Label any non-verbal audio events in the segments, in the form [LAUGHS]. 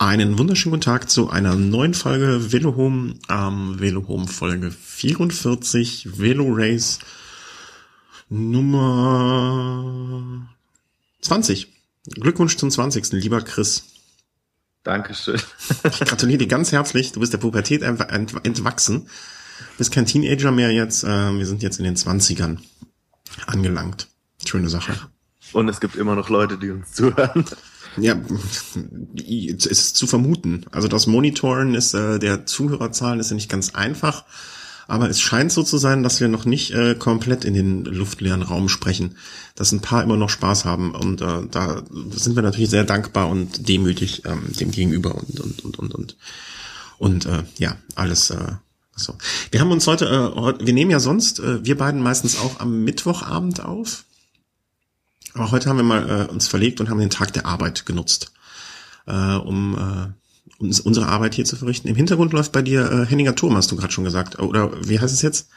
Einen wunderschönen guten Tag zu einer neuen Folge Velo Home, ähm, Velo Home Folge 44, Velo Race Nummer 20. Glückwunsch zum 20. lieber Chris. Dankeschön. Ich gratuliere dir ganz herzlich. Du bist der Pubertät entwachsen. Bist kein Teenager mehr jetzt. Äh, wir sind jetzt in den 20ern angelangt. Schöne Sache. Und es gibt immer noch Leute, die uns zuhören. Ja, es ist zu vermuten. Also das Monitoren ist äh, der Zuhörerzahlen ist ja nicht ganz einfach, aber es scheint so zu sein, dass wir noch nicht äh, komplett in den luftleeren Raum sprechen, dass ein paar immer noch Spaß haben und äh, da sind wir natürlich sehr dankbar und demütig ähm, dem Gegenüber und und und und und und äh, ja alles. Äh, so. Wir haben uns heute, äh, wir nehmen ja sonst, äh, wir beiden meistens auch am Mittwochabend auf. Aber heute haben wir mal äh, uns verlegt und haben den Tag der Arbeit genutzt, äh, um äh, uns, unsere Arbeit hier zu verrichten. Im Hintergrund läuft bei dir äh, Henninger Turm, hast du gerade schon gesagt. Oder wie heißt es jetzt?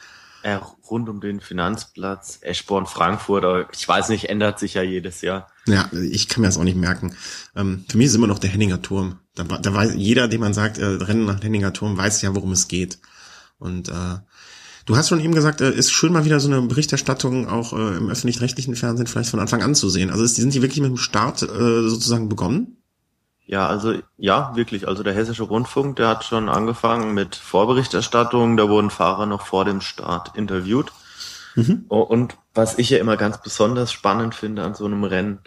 Äh, rund um den Finanzplatz, Eschborn, Frankfurt. Ich weiß nicht, ändert sich ja jedes Jahr. Ja, ich kann mir das auch nicht merken. Ähm, für mich ist immer noch der Henninger Turm. Da, da weiß jeder, dem man sagt, äh, Rennen nach Henninger Turm, weiß ja, worum es geht. Und äh, Du hast schon eben gesagt, äh, ist schön mal wieder so eine Berichterstattung auch äh, im öffentlich-rechtlichen Fernsehen vielleicht von Anfang an zu sehen. Also ist, sind die wirklich mit dem Start äh, sozusagen begonnen? Ja, also ja, wirklich. Also der Hessische Rundfunk, der hat schon angefangen mit Vorberichterstattung. Da wurden Fahrer noch vor dem Start interviewt. Mhm. Und was ich ja immer ganz besonders spannend finde an so einem Rennen,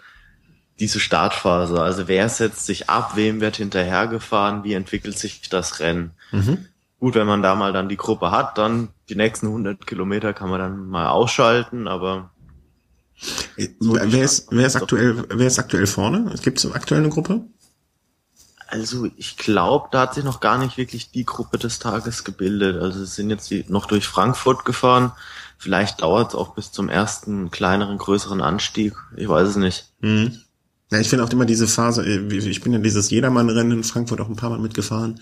diese Startphase. Also wer setzt sich ab, wem wird hinterhergefahren, wie entwickelt sich das Rennen? Mhm. Gut, wenn man da mal dann die Gruppe hat, dann die nächsten 100 Kilometer kann man dann mal ausschalten, aber wer ist, wer ist aktuell, wer ist aktuell vorne? Gibt es aktuell eine Gruppe? Also ich glaube, da hat sich noch gar nicht wirklich die Gruppe des Tages gebildet. Also es sind jetzt die noch durch Frankfurt gefahren. Vielleicht dauert es auch bis zum ersten kleineren, größeren Anstieg. Ich weiß es nicht. Mhm. Ja, ich finde auch immer diese Phase, äh, ich bin ja dieses Jedermann-Rennen in Frankfurt auch ein paar Mal mitgefahren.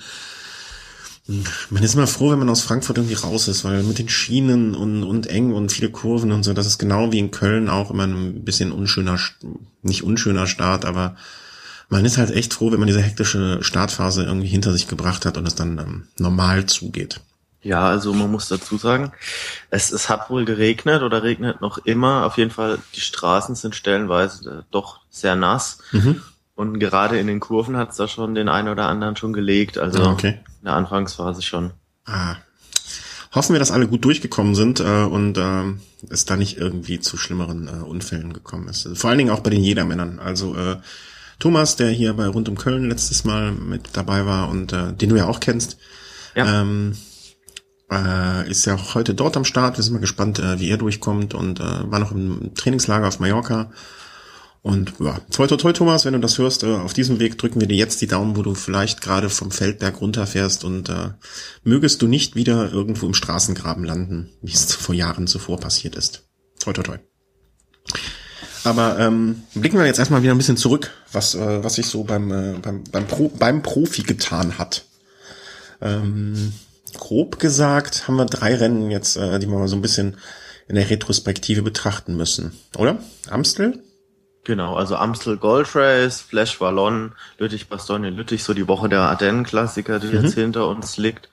Man ist immer froh, wenn man aus Frankfurt irgendwie raus ist, weil mit den Schienen und, und eng und viele Kurven und so, das ist genau wie in Köln auch immer ein bisschen unschöner, nicht unschöner Start, aber man ist halt echt froh, wenn man diese hektische Startphase irgendwie hinter sich gebracht hat und es dann ähm, normal zugeht. Ja, also man muss dazu sagen, es, es hat wohl geregnet oder regnet noch immer. Auf jeden Fall, die Straßen sind stellenweise doch sehr nass. Mhm. Und gerade in den Kurven hat es da schon den einen oder anderen schon gelegt. Also ah, okay. in der Anfangsphase schon. Ah. Hoffen wir, dass alle gut durchgekommen sind äh, und äh, es da nicht irgendwie zu schlimmeren äh, Unfällen gekommen ist. Vor allen Dingen auch bei den Jedermännern. Also äh, Thomas, der hier bei Rund um Köln letztes Mal mit dabei war und äh, den du ja auch kennst, ja. ähm, äh, ist ja auch heute dort am Start. Wir sind mal gespannt, äh, wie er durchkommt und äh, war noch im Trainingslager auf Mallorca und ja, toi toi toi Thomas, wenn du das hörst, äh, auf diesem Weg drücken wir dir jetzt die Daumen, wo du vielleicht gerade vom Feldberg runterfährst und äh, mögest du nicht wieder irgendwo im Straßengraben landen, wie es vor Jahren zuvor passiert ist. Toi toi toi. Aber ähm, blicken wir jetzt erstmal wieder ein bisschen zurück, was, äh, was sich so beim, äh, beim, beim, Pro, beim Profi getan hat. Ähm, grob gesagt haben wir drei Rennen jetzt, äh, die wir mal so ein bisschen in der Retrospektive betrachten müssen, oder? Amstel, Genau, also Amstel Gold Race, Flash Wallon, Lüttich Bastogne Lüttich, so die Woche der Ardennen-Klassiker, die mhm. jetzt hinter uns liegt.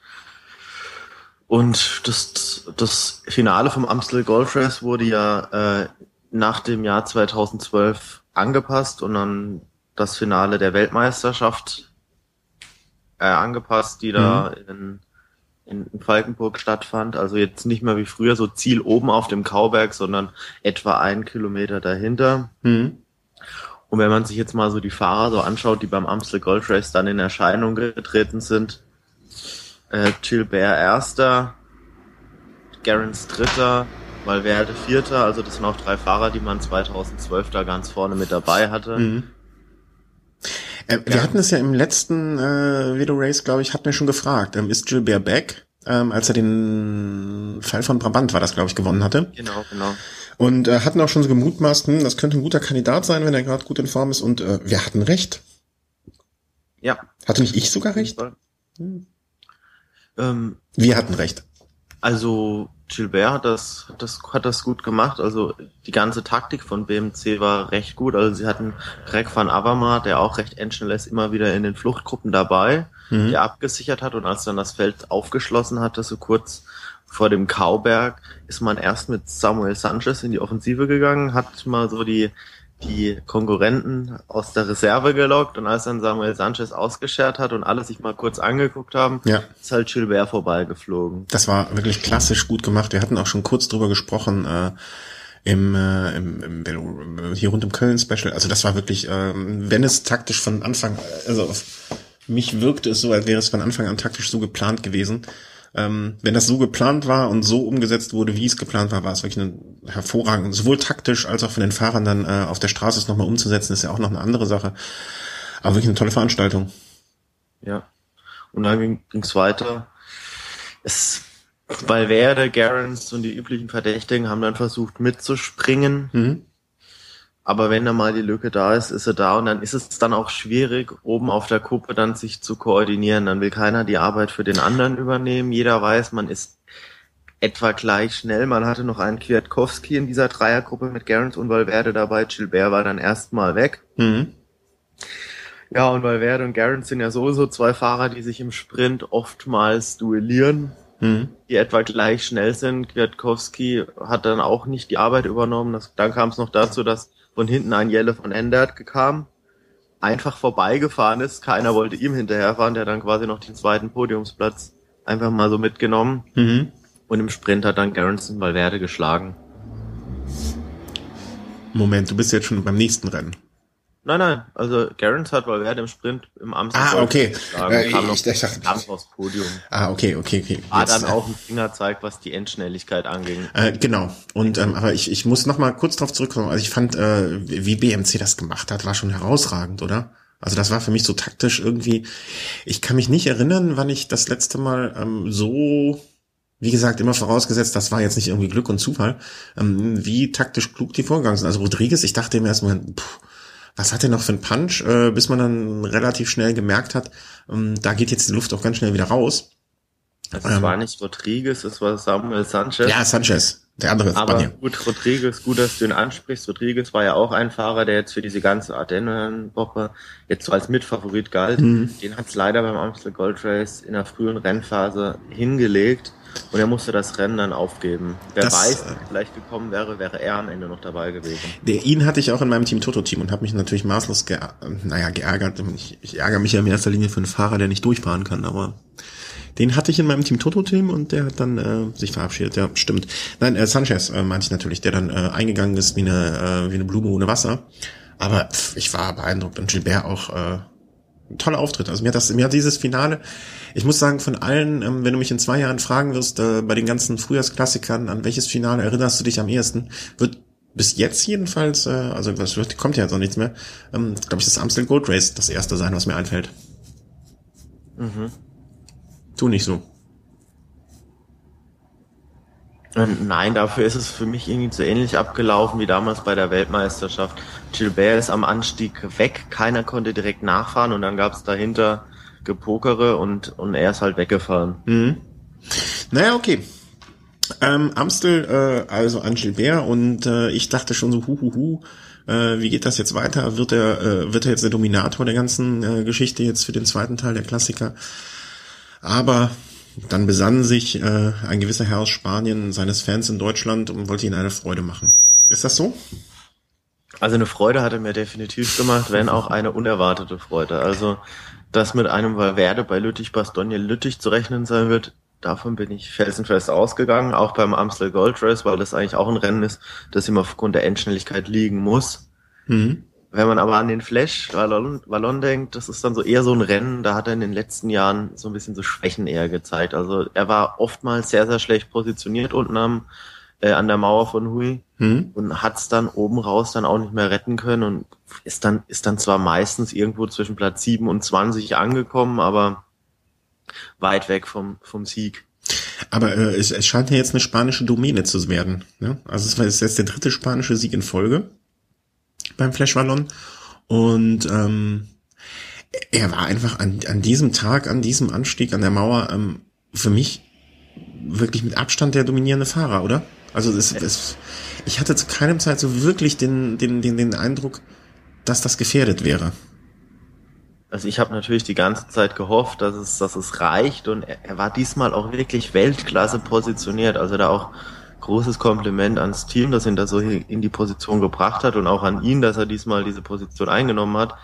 Und das, das Finale vom Amstel Gold Race wurde ja äh, nach dem Jahr 2012 angepasst und dann das Finale der Weltmeisterschaft äh, angepasst, die da mhm. in, in Falkenburg stattfand. Also jetzt nicht mehr wie früher so Ziel oben auf dem Kauberg, sondern etwa einen Kilometer dahinter. Mhm. Und wenn man sich jetzt mal so die Fahrer so anschaut, die beim Amstel Gold Race dann in Erscheinung getreten sind, äh, Gilbert Erster, Gerrans Dritter, Valverde Vierter, also das sind auch drei Fahrer, die man 2012 da ganz vorne mit dabei hatte. Mhm. Äh, wir hatten es ja im letzten äh, Video Race, glaube ich, hatten wir schon gefragt, ähm, ist Gilbert back? Ähm, als er den Fall von Brabant war das, glaube ich, gewonnen hatte. Genau, genau. Und äh, hatten auch schon so gemutmaßt, hm, das könnte ein guter Kandidat sein, wenn er gerade gut in Form ist. Und äh, wir hatten recht. Ja. Hatte nicht ich sogar recht? Hm. Ähm, wir hatten recht. Also Gilbert hat das, hat das, hat das gut gemacht. Also die ganze Taktik von BMC war recht gut. Also sie hatten Greg van Avermaet, der auch recht endschnell ist, immer wieder in den Fluchtgruppen dabei, mhm. der abgesichert hat und als dann das Feld aufgeschlossen hatte, so kurz vor dem Kauberg, ist man erst mit Samuel Sanchez in die Offensive gegangen, hat mal so die die Konkurrenten aus der Reserve gelockt und als dann Samuel Sanchez ausgeschert hat und alle sich mal kurz angeguckt haben, ja. ist halt Gilbert vorbeigeflogen. Das war wirklich klassisch gut gemacht. Wir hatten auch schon kurz drüber gesprochen äh, im, äh, im, im hier rund im Köln Special. Also das war wirklich, äh, wenn es taktisch von Anfang, also auf mich wirkte es so, als wäre es von Anfang an taktisch so geplant gewesen. Ähm, wenn das so geplant war und so umgesetzt wurde, wie es geplant war, war es wirklich eine hervorragend, sowohl taktisch als auch von den Fahrern dann äh, auf der Straße es nochmal umzusetzen, ist ja auch noch eine andere Sache. Aber wirklich eine tolle Veranstaltung. Ja. Und dann ging es weiter. Es, Valverde, Garens und die üblichen Verdächtigen haben dann versucht mitzuspringen. Mhm. Aber wenn da mal die Lücke da ist, ist er da und dann ist es dann auch schwierig, oben auf der Kuppe dann sich zu koordinieren. Dann will keiner die Arbeit für den anderen übernehmen. Jeder weiß, man ist etwa gleich schnell. Man hatte noch einen Kwiatkowski in dieser Dreiergruppe mit Gerrans und Valverde dabei. Gilbert war dann erstmal weg. Mhm. Ja, und Valverde und Gerrans sind ja sowieso zwei Fahrer, die sich im Sprint oftmals duellieren, mhm. die etwa gleich schnell sind. Kwiatkowski hat dann auch nicht die Arbeit übernommen. Das, dann kam es noch dazu, dass von hinten ein Jelle von Endert kam, einfach vorbeigefahren ist. Keiner wollte ihm hinterherfahren, der dann quasi noch den zweiten Podiumsplatz einfach mal so mitgenommen. Mhm. Und im Sprint hat dann Garrison Valverde geschlagen. Moment, du bist jetzt schon beim nächsten Rennen. Nein, nein, also Garrons hat Valverde im Sprint im Amsterdam. Ah, okay. Äh, kam noch ich, ich, ich, kam aufs Podium. Ah, okay, okay, okay. War dann auch ein Fingerzeig, was die Endschnelligkeit anging. Äh, genau. Und ähm, aber ich, ich muss noch mal kurz darauf zurückkommen. Also ich fand, äh, wie BMC das gemacht hat, war schon herausragend, oder? Also das war für mich so taktisch irgendwie. Ich kann mich nicht erinnern, wann ich das letzte Mal ähm, so wie gesagt, immer vorausgesetzt, das war jetzt nicht irgendwie Glück und Zufall, ähm, wie taktisch klug die vorgegangen sind. Also Rodriguez, ich dachte im ersten Moment, pff, was hat er noch für einen Punch, äh, bis man dann relativ schnell gemerkt hat, ähm, da geht jetzt die Luft auch ganz schnell wieder raus. Es ähm, war nicht Rodriguez, es war Samuel Sanchez. Ja, Sanchez, der andere Aber Spanier. gut, Rodriguez, gut, dass du ihn ansprichst. Rodriguez war ja auch ein Fahrer, der jetzt für diese ganze Ardennen-Woche jetzt so als Mitfavorit galt. Mhm. Den hat es leider beim Amstel Gold Race in der frühen Rennphase hingelegt. Und er musste das Rennen dann aufgeben. Wer das, weiß, er vielleicht gekommen wäre, wäre er am Ende noch dabei gewesen. Der, ihn hatte ich auch in meinem Team Toto-Team und habe mich natürlich maßlos ge naja, geärgert. Ich, ich ärgere mich ja in erster Linie für einen Fahrer, der nicht durchfahren kann, aber den hatte ich in meinem Team Toto-Team und der hat dann äh, sich verabschiedet. Ja, stimmt. Nein, äh, Sanchez äh, meinte ich natürlich, der dann äh, eingegangen ist wie eine, äh, wie eine Blume ohne Wasser. Aber pff, ich war beeindruckt und Gilbert auch äh, toller Auftritt. Also mir hat das, mir hat dieses Finale, ich muss sagen, von allen, ähm, wenn du mich in zwei Jahren fragen wirst, äh, bei den ganzen Frühjahrsklassikern, an welches Finale erinnerst du dich am ehesten, wird bis jetzt jedenfalls, äh, also was wird, kommt ja jetzt auch nichts mehr, ähm, glaube ich, das Amstel Gold Race das erste sein, was mir einfällt. Mhm. Tu nicht so. Ähm, nein, dafür ist es für mich irgendwie zu ähnlich abgelaufen wie damals bei der Weltmeisterschaft. Gilbert ist am Anstieg weg, keiner konnte direkt nachfahren und dann gab es dahinter Gepokere und, und er ist halt weggefahren. Mhm. Naja, okay. Ähm, Amstel, äh, also an Gilbert und äh, ich dachte schon so, hu, hu, hu, äh, wie geht das jetzt weiter? Wird er, äh, wird er jetzt der Dominator der ganzen äh, Geschichte jetzt für den zweiten Teil der Klassiker? Aber dann besann sich äh, ein gewisser Herr aus Spanien seines Fans in Deutschland und wollte ihnen eine Freude machen. Ist das so? Also eine Freude hat er mir definitiv gemacht, wenn auch eine unerwartete Freude. Also, dass mit einem Valverde bei Lüttich Bastogne Lüttich zu rechnen sein wird, davon bin ich felsenfest ausgegangen, auch beim Amstel Gold Race, weil das eigentlich auch ein Rennen ist, das ihm aufgrund der Endschnelligkeit liegen muss. Mhm. Wenn man aber an den Flash Wallon, Wallon denkt, das ist dann so eher so ein Rennen, da hat er in den letzten Jahren so ein bisschen so Schwächen eher gezeigt. Also er war oftmals sehr, sehr schlecht positioniert unten am, äh, an der Mauer von Hui hm. und hat es dann oben raus dann auch nicht mehr retten können und ist dann, ist dann zwar meistens irgendwo zwischen Platz 7 und 20 angekommen, aber weit weg vom, vom Sieg. Aber äh, es, es scheint ja jetzt eine spanische Domäne zu werden. Ne? Also es war jetzt der dritte spanische Sieg in Folge beim Flash Wallon. Und ähm, er war einfach an, an diesem Tag, an diesem Anstieg an der Mauer ähm, für mich wirklich mit Abstand der dominierende Fahrer, oder? Also es, es, ich hatte zu keinem Zeit so wirklich den, den, den, den Eindruck, dass das gefährdet wäre. Also ich habe natürlich die ganze Zeit gehofft, dass es, dass es reicht und er, er war diesmal auch wirklich Weltklasse positioniert. Also da auch großes Kompliment ans Team, das ihn da so in die Position gebracht hat und auch an ihn, dass er diesmal diese Position eingenommen hat.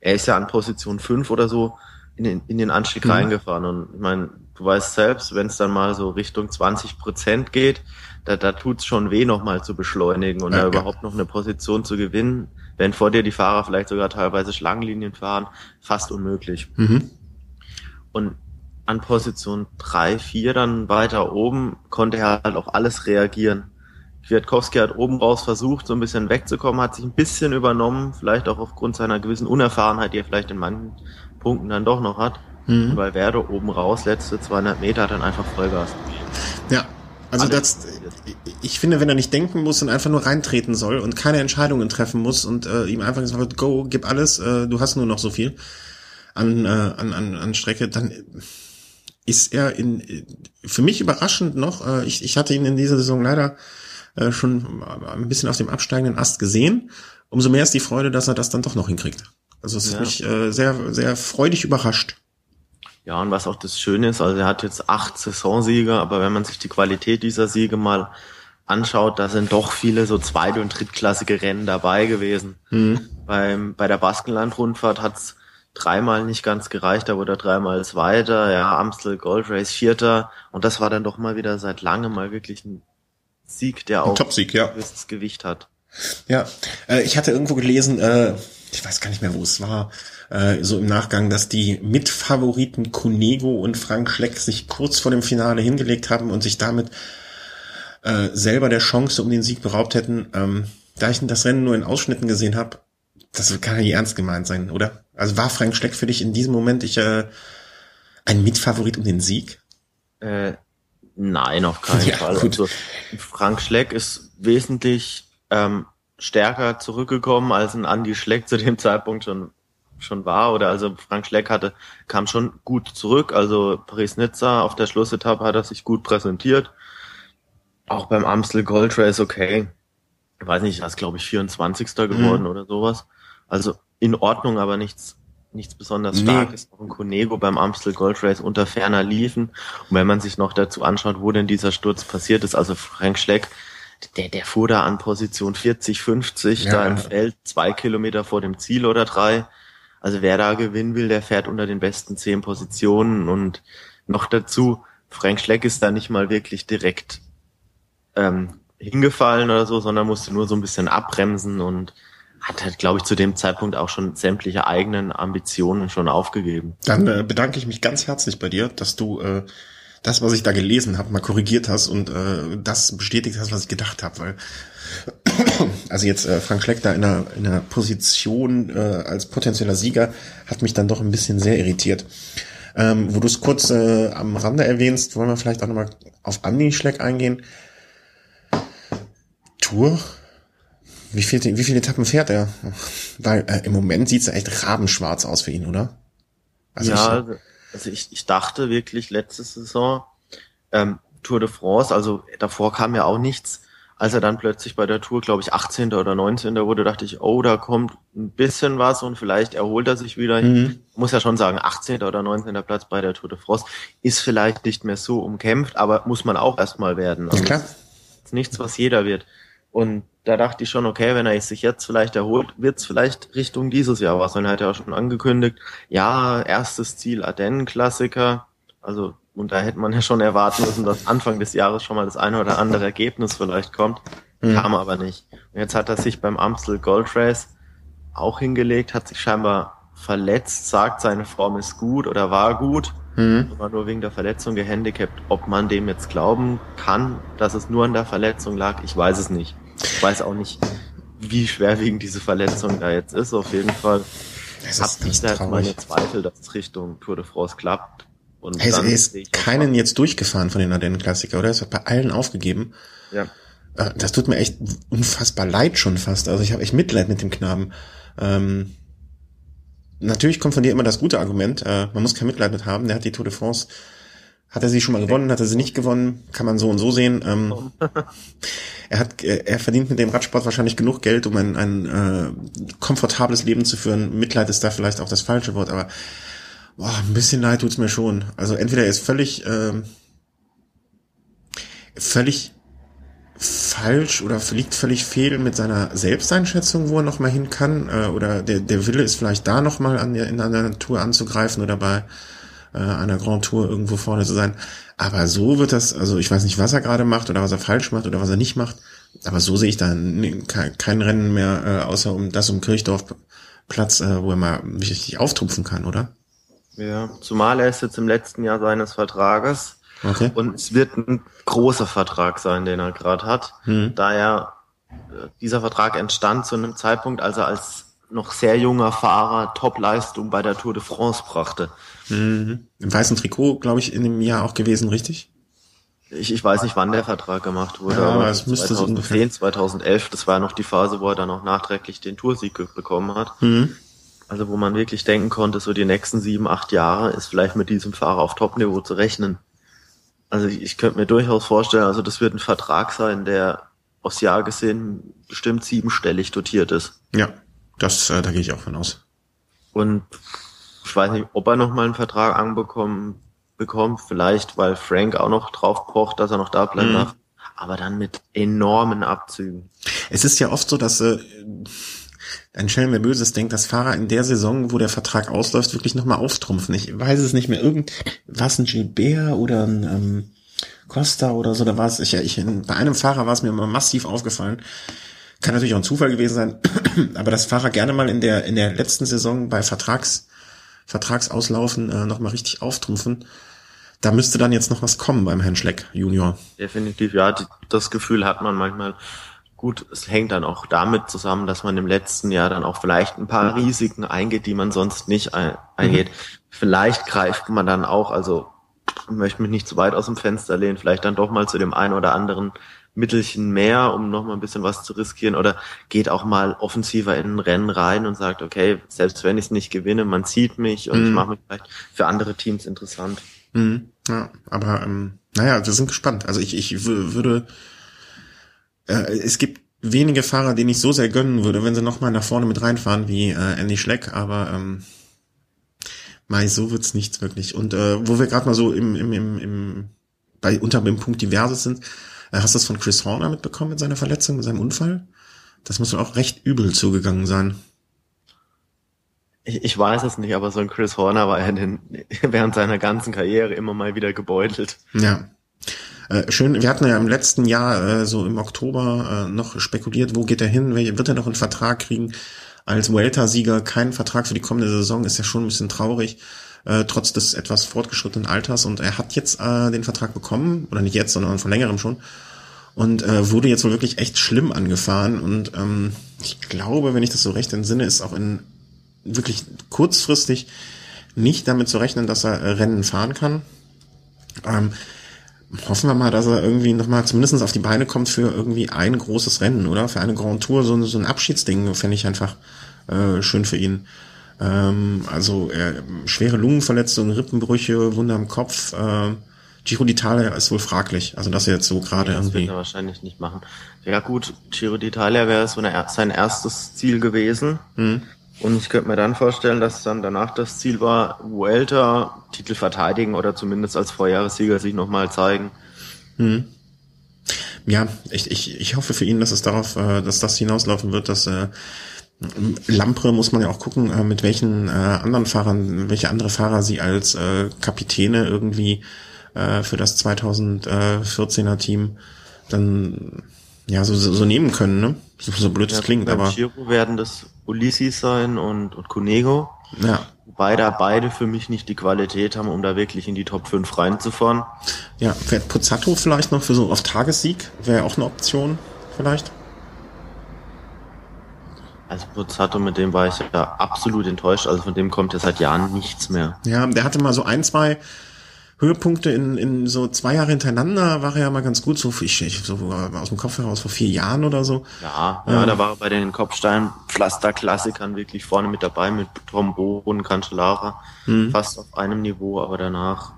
Er ist ja an Position 5 oder so in den, in den Anstieg mhm. reingefahren und ich meine, du weißt selbst, wenn es dann mal so Richtung 20 Prozent geht, da, da tut's schon weh, nochmal zu beschleunigen und ja, da überhaupt noch eine Position zu gewinnen, wenn vor dir die Fahrer vielleicht sogar teilweise Schlangenlinien fahren, fast unmöglich. Mhm. Und an Position 3, 4 dann weiter oben konnte er halt auf alles reagieren. Kwiatkowski hat oben raus versucht, so ein bisschen wegzukommen, hat sich ein bisschen übernommen, vielleicht auch aufgrund seiner gewissen Unerfahrenheit, die er vielleicht in manchen Punkten dann doch noch hat. Mhm. Weil Werde oben raus, letzte 200 Meter, hat dann einfach Vollgas Ja, also das, ich finde, wenn er nicht denken muss und einfach nur reintreten soll und keine Entscheidungen treffen muss und äh, ihm einfach gesagt wird, go, gib alles, äh, du hast nur noch so viel an, äh, an, an, an Strecke, dann ist er in, für mich überraschend noch, äh, ich, ich hatte ihn in dieser Saison leider äh, schon ein bisschen auf dem absteigenden Ast gesehen. Umso mehr ist die Freude, dass er das dann doch noch hinkriegt. Also es ja. hat mich äh, sehr, sehr freudig überrascht. Ja, und was auch das Schöne ist, also er hat jetzt acht Saisonsiege, aber wenn man sich die Qualität dieser Siege mal anschaut, da sind doch viele so zweite- und drittklassige Rennen dabei gewesen. Mhm. Beim, bei der Baskenland-Rundfahrt hat's dreimal nicht ganz gereicht, da wurde er dreimal Zweiter, ja, Amstel Gold Race Vierter und das war dann doch mal wieder seit langem mal wirklich ein Sieg, der auch ein ja. ein gewisses Gewicht hat. Ja, äh, ich hatte irgendwo gelesen, äh, ich weiß gar nicht mehr, wo es war, äh, so im Nachgang, dass die Mitfavoriten Cunego und Frank Schleck sich kurz vor dem Finale hingelegt haben und sich damit äh, selber der Chance um den Sieg beraubt hätten. Ähm, da ich das Rennen nur in Ausschnitten gesehen habe, das kann ja nicht ernst gemeint sein, oder? Also war Frank Schleck für dich in diesem Moment ich, äh, ein Mitfavorit um den Sieg? Äh, nein, auf keinen ja, Fall. Gut. Also, Frank Schleck ist wesentlich ähm, stärker zurückgekommen, als ein Andy Schleck zu dem Zeitpunkt schon schon war oder also Frank Schleck hatte kam schon gut zurück also Paris-Nizza auf der Schlussetappe hat er sich gut präsentiert auch beim Amstel Gold Race okay ich weiß nicht er ist glaube ich 24. geworden mhm. oder sowas also in Ordnung aber nichts nichts besonders nee. starkes auch ein Conego beim Amstel Gold Race unter ferner liefen und wenn man sich noch dazu anschaut wo denn dieser Sturz passiert ist also Frank Schleck der, der fuhr da an Position 40, 50, ja. da im Feld, zwei Kilometer vor dem Ziel oder drei. Also wer da gewinnen will, der fährt unter den besten zehn Positionen und noch dazu, Frank Schleck ist da nicht mal wirklich direkt ähm, hingefallen oder so, sondern musste nur so ein bisschen abbremsen und hat halt, glaube ich, zu dem Zeitpunkt auch schon sämtliche eigenen Ambitionen schon aufgegeben. Dann äh, bedanke ich mich ganz herzlich bei dir, dass du äh, das, was ich da gelesen habe, mal korrigiert hast und äh, das bestätigt hast, was ich gedacht habe, weil [CLEARS THROAT] also jetzt äh, Frank Schleck da in einer, in einer Position äh, als potenzieller Sieger hat mich dann doch ein bisschen sehr irritiert. Ähm, wo du es kurz äh, am Rande erwähnst, wollen wir vielleicht auch nochmal auf Andi Schleck eingehen. Tour? Wie viele, wie viele Etappen fährt er? Weil äh, im Moment sieht's echt rabenschwarz aus für ihn, oder? Also ja, ich, also ich, ich dachte wirklich letzte Saison, ähm, Tour de France, also davor kam ja auch nichts. Als er dann plötzlich bei der Tour, glaube ich, 18. oder 19. wurde, dachte ich, oh, da kommt ein bisschen was und vielleicht erholt er sich wieder. Mhm. Ich muss ja schon sagen, 18. oder 19. Platz bei der Tour de France ist vielleicht nicht mehr so umkämpft, aber muss man auch erstmal werden. Also klar. Ist nichts, was jeder wird. Und da dachte ich schon, okay, wenn er sich jetzt vielleicht erholt, wird's vielleicht Richtung dieses Jahr was. Und er hat ja auch schon angekündigt, ja, erstes Ziel Ardennen-Klassiker. Also, und da hätte man ja schon erwarten müssen, dass Anfang des Jahres schon mal das eine oder andere Ergebnis vielleicht kommt. Mhm. Kam aber nicht. Und jetzt hat er sich beim Amstel Gold Race auch hingelegt, hat sich scheinbar verletzt, sagt, seine Form ist gut oder war gut, mhm. war nur wegen der Verletzung gehandicapt. Ob man dem jetzt glauben kann, dass es nur an der Verletzung lag, ich weiß es nicht. Ich weiß auch nicht, wie schwerwiegend diese Verletzung da jetzt ist. Auf jeden Fall habe ich da jetzt meine Zweifel, dass es Richtung Tour de France klappt. Und hey, er ist keinen jetzt durchgefahren von den Ardennen-Klassiker, oder? Es hat bei allen aufgegeben. Ja. Äh, das tut mir echt unfassbar leid schon fast. Also ich habe echt Mitleid mit dem Knaben. Ähm, natürlich kommt von dir immer das gute Argument. Äh, man muss kein Mitleid mit haben. Der hat die Tour de France Hat er sie schon mal gewonnen? Hat er sie nicht gewonnen? Kann man so und so sehen. Ähm, [LAUGHS] er hat, er verdient mit dem Radsport wahrscheinlich genug Geld, um ein, ein äh, komfortables Leben zu führen. Mitleid ist da vielleicht auch das falsche Wort, aber boah, ein bisschen leid tut's mir schon. Also entweder er ist völlig, äh, völlig falsch oder liegt völlig fehl mit seiner Selbsteinschätzung, wo er noch mal hin kann, äh, oder der, der Wille ist vielleicht da noch mal an der, in einer Tour anzugreifen oder bei äh, einer Grand Tour irgendwo vorne zu sein. Aber so wird das, also ich weiß nicht, was er gerade macht oder was er falsch macht oder was er nicht macht. Aber so sehe ich da kein, Rennen mehr, äh, außer um das um Kirchdorfplatz, äh, wo er mal richtig auftrumpfen kann, oder? Ja, zumal er ist jetzt im letzten Jahr seines Vertrages. Okay. Und es wird ein großer Vertrag sein, den er gerade hat, hm. da er äh, dieser Vertrag entstand zu einem Zeitpunkt, als er als noch sehr junger Fahrer Top-Leistung bei der Tour de France brachte. Mhm. Im weißen Trikot, glaube ich, in dem Jahr auch gewesen, richtig? Ich, ich weiß nicht, wann der Vertrag gemacht wurde, ja, aber es müsste 2010, 2011, das war noch die Phase, wo er dann auch nachträglich den Toursieg bekommen hat. Mhm. Also wo man wirklich denken konnte, so die nächsten sieben, acht Jahre ist vielleicht mit diesem Fahrer auf Top-Niveau zu rechnen. Also ich, ich könnte mir durchaus vorstellen, also das wird ein Vertrag sein, der aufs Jahr gesehen bestimmt siebenstellig dotiert ist. Ja, das, äh, da gehe ich auch von aus. Und ich weiß nicht, ob er noch mal einen Vertrag anbekommen bekommt, vielleicht weil Frank auch noch drauf pocht, dass er noch da bleiben mhm. darf, aber dann mit enormen Abzügen. Es ist ja oft so, dass äh, ein Schelm, wer Böses denkt, dass Fahrer in der Saison, wo der Vertrag ausläuft, wirklich nochmal auftrumpfen. Ich weiß es nicht mehr. Irgend, was ein Gilbert oder ein ähm, Costa oder so, da war es, ich, ich, bei einem Fahrer war es mir immer massiv aufgefallen, kann natürlich auch ein Zufall gewesen sein, [CLEARS THROAT] aber dass Fahrer gerne mal in der, in der letzten Saison bei Vertrags, Vertragsauslaufen äh, nochmal richtig auftrumpfen. Da müsste dann jetzt noch was kommen beim Herrn Schleck Junior. Definitiv, ja, das Gefühl hat man manchmal. Gut, es hängt dann auch damit zusammen, dass man im letzten Jahr dann auch vielleicht ein paar Risiken eingeht, die man sonst nicht ein, eingeht. Mhm. Vielleicht greift man dann auch, also möchte mich nicht zu weit aus dem Fenster lehnen, vielleicht dann doch mal zu dem einen oder anderen Mittelchen mehr, um noch mal ein bisschen was zu riskieren oder geht auch mal offensiver in ein Rennen rein und sagt, okay, selbst wenn ich es nicht gewinne, man zieht mich und mm. ich mhm. mache mich vielleicht für andere Teams interessant. Mm. Ja, aber ähm, naja, wir sind gespannt. Also ich, ich würde, äh, es gibt wenige Fahrer, denen ich so sehr gönnen würde, wenn sie noch mal nach vorne mit reinfahren wie äh, Andy Schleck, aber ähm, Mai, so wird's nichts wirklich. Und äh, wo wir gerade mal so im, im, im, im bei unter dem Punkt Diverses sind, äh, hast du das von Chris Horner mitbekommen mit seiner Verletzung, mit seinem Unfall? Das muss auch recht übel zugegangen sein. Ich, ich weiß es nicht, aber so ein Chris Horner war er den, [LAUGHS] während seiner ganzen Karriere immer mal wieder gebeutelt. Ja. Äh, schön, wir hatten ja im letzten Jahr, äh, so im Oktober, äh, noch spekuliert, wo geht er hin, wird er noch einen Vertrag kriegen? Als Welter-Sieger keinen Vertrag für die kommende Saison ist ja schon ein bisschen traurig äh, trotz des etwas fortgeschrittenen Alters. Und er hat jetzt äh, den Vertrag bekommen, oder nicht jetzt, sondern von längerem schon. Und äh, wurde jetzt wohl wirklich echt schlimm angefahren. Und ähm, ich glaube, wenn ich das so recht entsinne, ist auch in wirklich kurzfristig nicht damit zu rechnen, dass er äh, Rennen fahren kann. Ähm, hoffen wir mal, dass er irgendwie nochmal zumindest auf die Beine kommt für irgendwie ein großes Rennen, oder? Für eine Grand Tour, so, so ein Abschiedsding fände ich einfach äh, schön für ihn. Ähm, also äh, schwere Lungenverletzungen, Rippenbrüche, Wunder im Kopf. Äh, Giro d'Italia ist wohl fraglich. Also dass er jetzt so gerade irgendwie. Das wird er wahrscheinlich nicht machen. Ja gut, Giro d'Italia wäre so eine, sein erstes Ziel gewesen. Mhm. Und ich könnte mir dann vorstellen, dass dann danach das Ziel war, Vuelta, Titel verteidigen oder zumindest als Vorjahressieger sich nochmal zeigen. Mhm. Ja, ich, ich, ich hoffe für ihn, dass es darauf, äh, dass das hinauslaufen wird, dass äh, Lampre muss man ja auch gucken, äh, mit welchen äh, anderen Fahrern, welche andere Fahrer sie als äh, Kapitäne irgendwie äh, für das 2014er Team dann ja so, so, so nehmen können, ne? So, so blöd es ja, klingt, aber. Giro werden das Ulysses sein und, und Cunego. Ja. Wobei da beide für mich nicht die Qualität haben, um da wirklich in die Top 5 reinzufahren. Ja, fährt Pozzato vielleicht noch für so auf Tagessieg? Wäre auch eine Option, vielleicht? Also Pozzato, mit dem war ich ja absolut enttäuscht. Also von dem kommt ja seit Jahren nichts mehr. Ja, der hatte mal so ein, zwei Höhepunkte in, in so zwei Jahre hintereinander war er ja mal ganz gut, so, ich, ich, so aus dem Kopf heraus vor vier Jahren oder so. Ja, ja, ja da war er bei den Kopfstein-Pflaster-Klassikern wirklich vorne mit dabei, mit Trombon, Cancellara, hm. fast auf einem Niveau, aber danach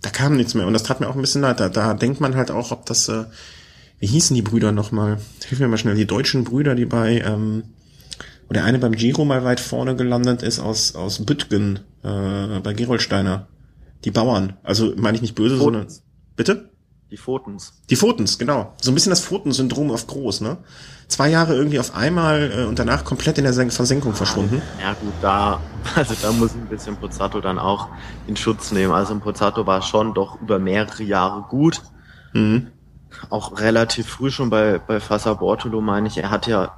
da kam nichts mehr. Und das tat mir auch ein bisschen leid. Da, da denkt man halt auch, ob das, äh, wie hießen die Brüder nochmal? Hilf mir mal schnell, die deutschen Brüder, die bei, ähm, wo der eine beim Giro mal weit vorne gelandet ist aus, aus Büttgen, äh, bei Gerolsteiner. Die Bauern. Also meine ich nicht böse, Fotens. sondern. Bitte? Die Fotens. Die Fotens, genau. So ein bisschen das Fotensyndrom auf groß, ne? Zwei Jahre irgendwie auf einmal äh, und danach komplett in der Versenkung verschwunden. Ja gut, da, [LAUGHS] also da muss ein bisschen Pozzato dann auch in Schutz nehmen. Also ein Pozzato war schon doch über mehrere Jahre gut. Mhm. Auch relativ früh schon bei, bei Fassa Bortolo, meine ich. Er hat ja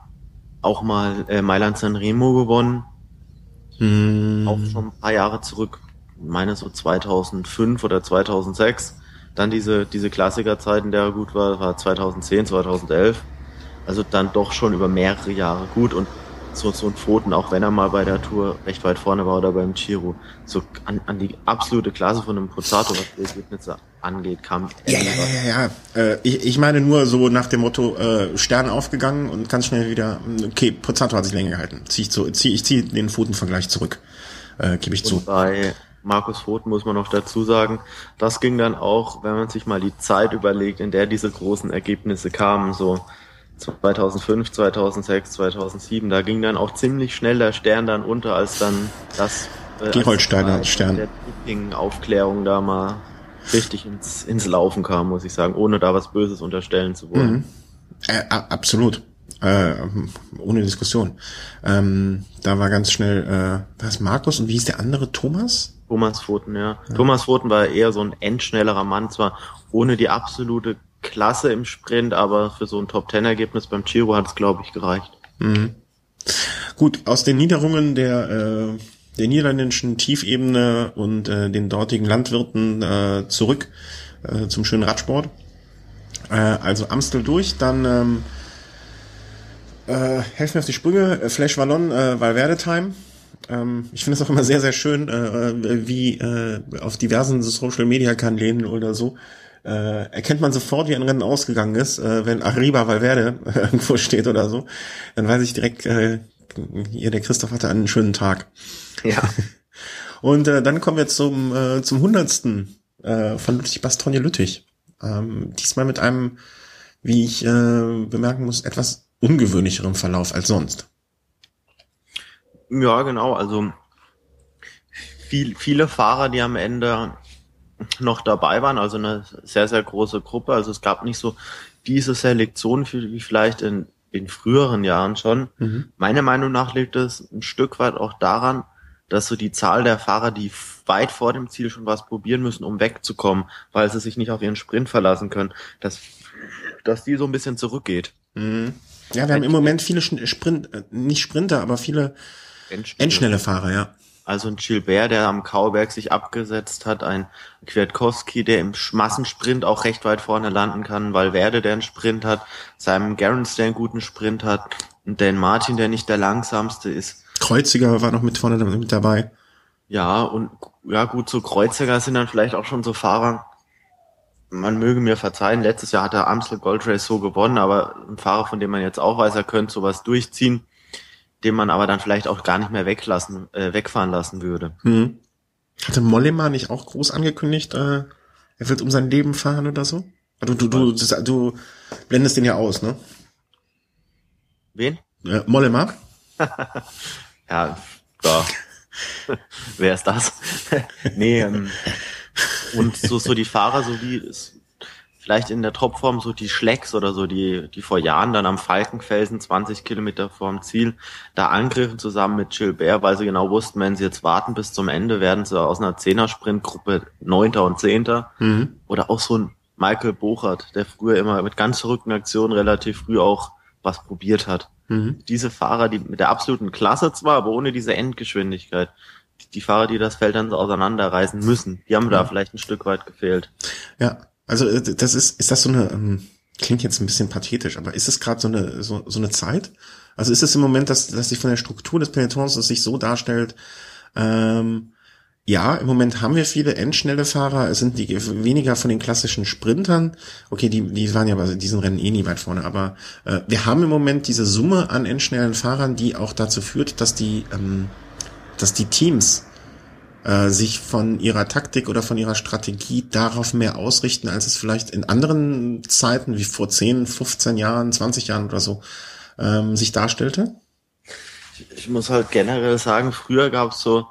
auch mal äh, Mailand Sanremo gewonnen. Mhm. Auch schon ein paar Jahre zurück. Meine so 2005 oder 2006. Dann diese, diese Klassikerzeit, in der er gut war, war 2010, 2011. Also dann doch schon über mehrere Jahre gut und so, so ein Pfoten, auch wenn er mal bei der Tour recht weit vorne war oder beim Giro, so an, an die absolute Klasse von einem Pozzato, was die Ergebnisse angeht, kam. Ja, ja, ja, ja, ja. Äh, ich, ich meine nur so nach dem Motto, äh, Stern aufgegangen und ganz schnell wieder, okay, Pozzato hat sich länger gehalten. Zieh ich, zu, zieh, ich zieh den Pfotenvergleich zurück, äh, gebe ich und zu. Bei Markus Voth muss man noch dazu sagen, das ging dann auch, wenn man sich mal die Zeit überlegt, in der diese großen Ergebnisse kamen, so 2005, 2006, 2007, da ging dann auch ziemlich schnell der Stern dann unter, als dann das äh, Gerolsteiner Stern der Aufklärung da mal richtig ins, ins Laufen kam, muss ich sagen, ohne da was Böses unterstellen zu wollen. Mhm. Äh, absolut. Äh, ohne Diskussion. Ähm, da war ganz schnell, äh, was Markus und wie hieß der andere? Thomas? Thomas Pfoten, ja. ja. Thomas Pfoten war eher so ein endschnellerer Mann, zwar ohne die absolute Klasse im Sprint, aber für so ein Top-Ten-Ergebnis beim Giro hat es, glaube ich, gereicht. Mhm. Gut, aus den Niederungen der, äh, der niederländischen Tiefebene und äh, den dortigen Landwirten äh, zurück äh, zum schönen Radsport. Äh, also Amstel durch, dann ähm, äh, helfen mir auf die Sprünge. Äh, Flash Wallon, äh, Valverde Time. Ähm, ich finde es auch immer sehr, sehr schön, äh, äh, wie äh, auf diversen Social Media Kanälen oder so äh, erkennt man sofort, wie ein Rennen ausgegangen ist, äh, wenn Arriba Valverde [LAUGHS] irgendwo steht oder so. Dann weiß ich direkt, äh, hier der Christoph hatte einen schönen Tag. Ja. [LAUGHS] Und äh, dann kommen wir zum äh, zum hundertsten äh, von Lüttich Bastogne Lüttich. Ähm, diesmal mit einem, wie ich äh, bemerken muss, etwas ungewöhnlicherem Verlauf als sonst. Ja, genau. Also viel, viele Fahrer, die am Ende noch dabei waren, also eine sehr, sehr große Gruppe. Also es gab nicht so diese Selektion wie vielleicht in, in früheren Jahren schon. Mhm. Meiner Meinung nach liegt es ein Stück weit auch daran, dass so die Zahl der Fahrer, die weit vor dem Ziel schon was probieren müssen, um wegzukommen, weil sie sich nicht auf ihren Sprint verlassen können, dass, dass die so ein bisschen zurückgeht. Mhm. Ja, wir haben im Moment viele Sprint, äh, nicht Sprinter, aber viele Endschnelle, Endschnelle Fahrer, ja. Also ein Gilbert, der am Kauberg sich abgesetzt hat, ein Kwiatkowski, der im Massensprint auch recht weit vorne landen kann, Valverde, der einen Sprint hat, Simon Gerrans, der einen guten Sprint hat, und Dan Martin, der nicht der langsamste ist. Kreuziger war noch mit vorne mit dabei. Ja, und ja gut, so Kreuziger sind dann vielleicht auch schon so Fahrer, man möge mir verzeihen, letztes Jahr hat er Amstel Gold Race so gewonnen, aber ein Fahrer, von dem man jetzt auch weiß, er könnte sowas durchziehen, den man aber dann vielleicht auch gar nicht mehr weglassen, äh, wegfahren lassen würde. Hm. Hatte Mollema nicht auch groß angekündigt, äh, er wird um sein Leben fahren oder so? Du, du, du, du, du blendest den ja aus, ne? Wen? Äh, Mollema? [LAUGHS] ja, da. Wer ist das? [LAUGHS] nee, ähm, und so, so die Fahrer, so wie es vielleicht in der Topform so die Schlecks oder so, die, die vor Jahren dann am Falkenfelsen 20 Kilometer vorm Ziel da angriffen zusammen mit Gilbert, weil sie genau wussten, wenn sie jetzt warten bis zum Ende, werden sie aus einer Zehner-Sprintgruppe Neunter und Zehnter. Mhm. Oder auch so ein Michael Bochert, der früher immer mit ganz verrückten Aktionen relativ früh auch was probiert hat. Mhm. Diese Fahrer, die mit der absoluten Klasse zwar, aber ohne diese Endgeschwindigkeit, die Fahrer, die das Feld dann so auseinanderreißen müssen, die haben da vielleicht ein Stück weit gefehlt. Ja, also äh, das ist, ist das so eine, ähm, klingt jetzt ein bisschen pathetisch, aber ist es gerade so eine, so, so eine Zeit? Also ist es im Moment, dass, dass sich von der Struktur des Pelotons es sich so darstellt, ähm, ja, im Moment haben wir viele endschnelle Fahrer. Es sind die weniger von den klassischen Sprintern. Okay, die, die waren ja bei diesen Rennen eh nie weit vorne. Aber äh, wir haben im Moment diese Summe an endschnellen Fahrern, die auch dazu führt, dass die, ähm, dass die Teams äh, sich von ihrer Taktik oder von ihrer Strategie darauf mehr ausrichten, als es vielleicht in anderen Zeiten wie vor 10, 15 Jahren, 20 Jahren oder so ähm, sich darstellte? Ich, ich muss halt generell sagen, früher gab es so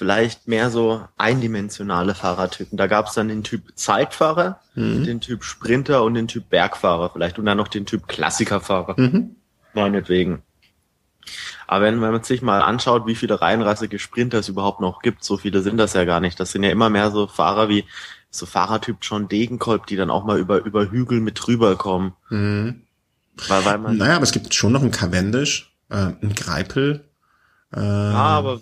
vielleicht mehr so eindimensionale Fahrertypen. Da gab es dann den Typ Zeitfahrer, mhm. den Typ Sprinter und den Typ Bergfahrer vielleicht und dann noch den Typ Klassikerfahrer. Mhm. Meinetwegen. Aber wenn man sich mal anschaut, wie viele reinrassige Sprinter es überhaupt noch gibt, so viele sind das ja gar nicht. Das sind ja immer mehr so Fahrer wie so Fahrertyp John Degenkolb, die dann auch mal über, über Hügel mit drüber kommen. Mhm. Weil, weil man naja, aber es gibt schon noch einen Cavendish, äh, einen Greipel. Äh, ja, aber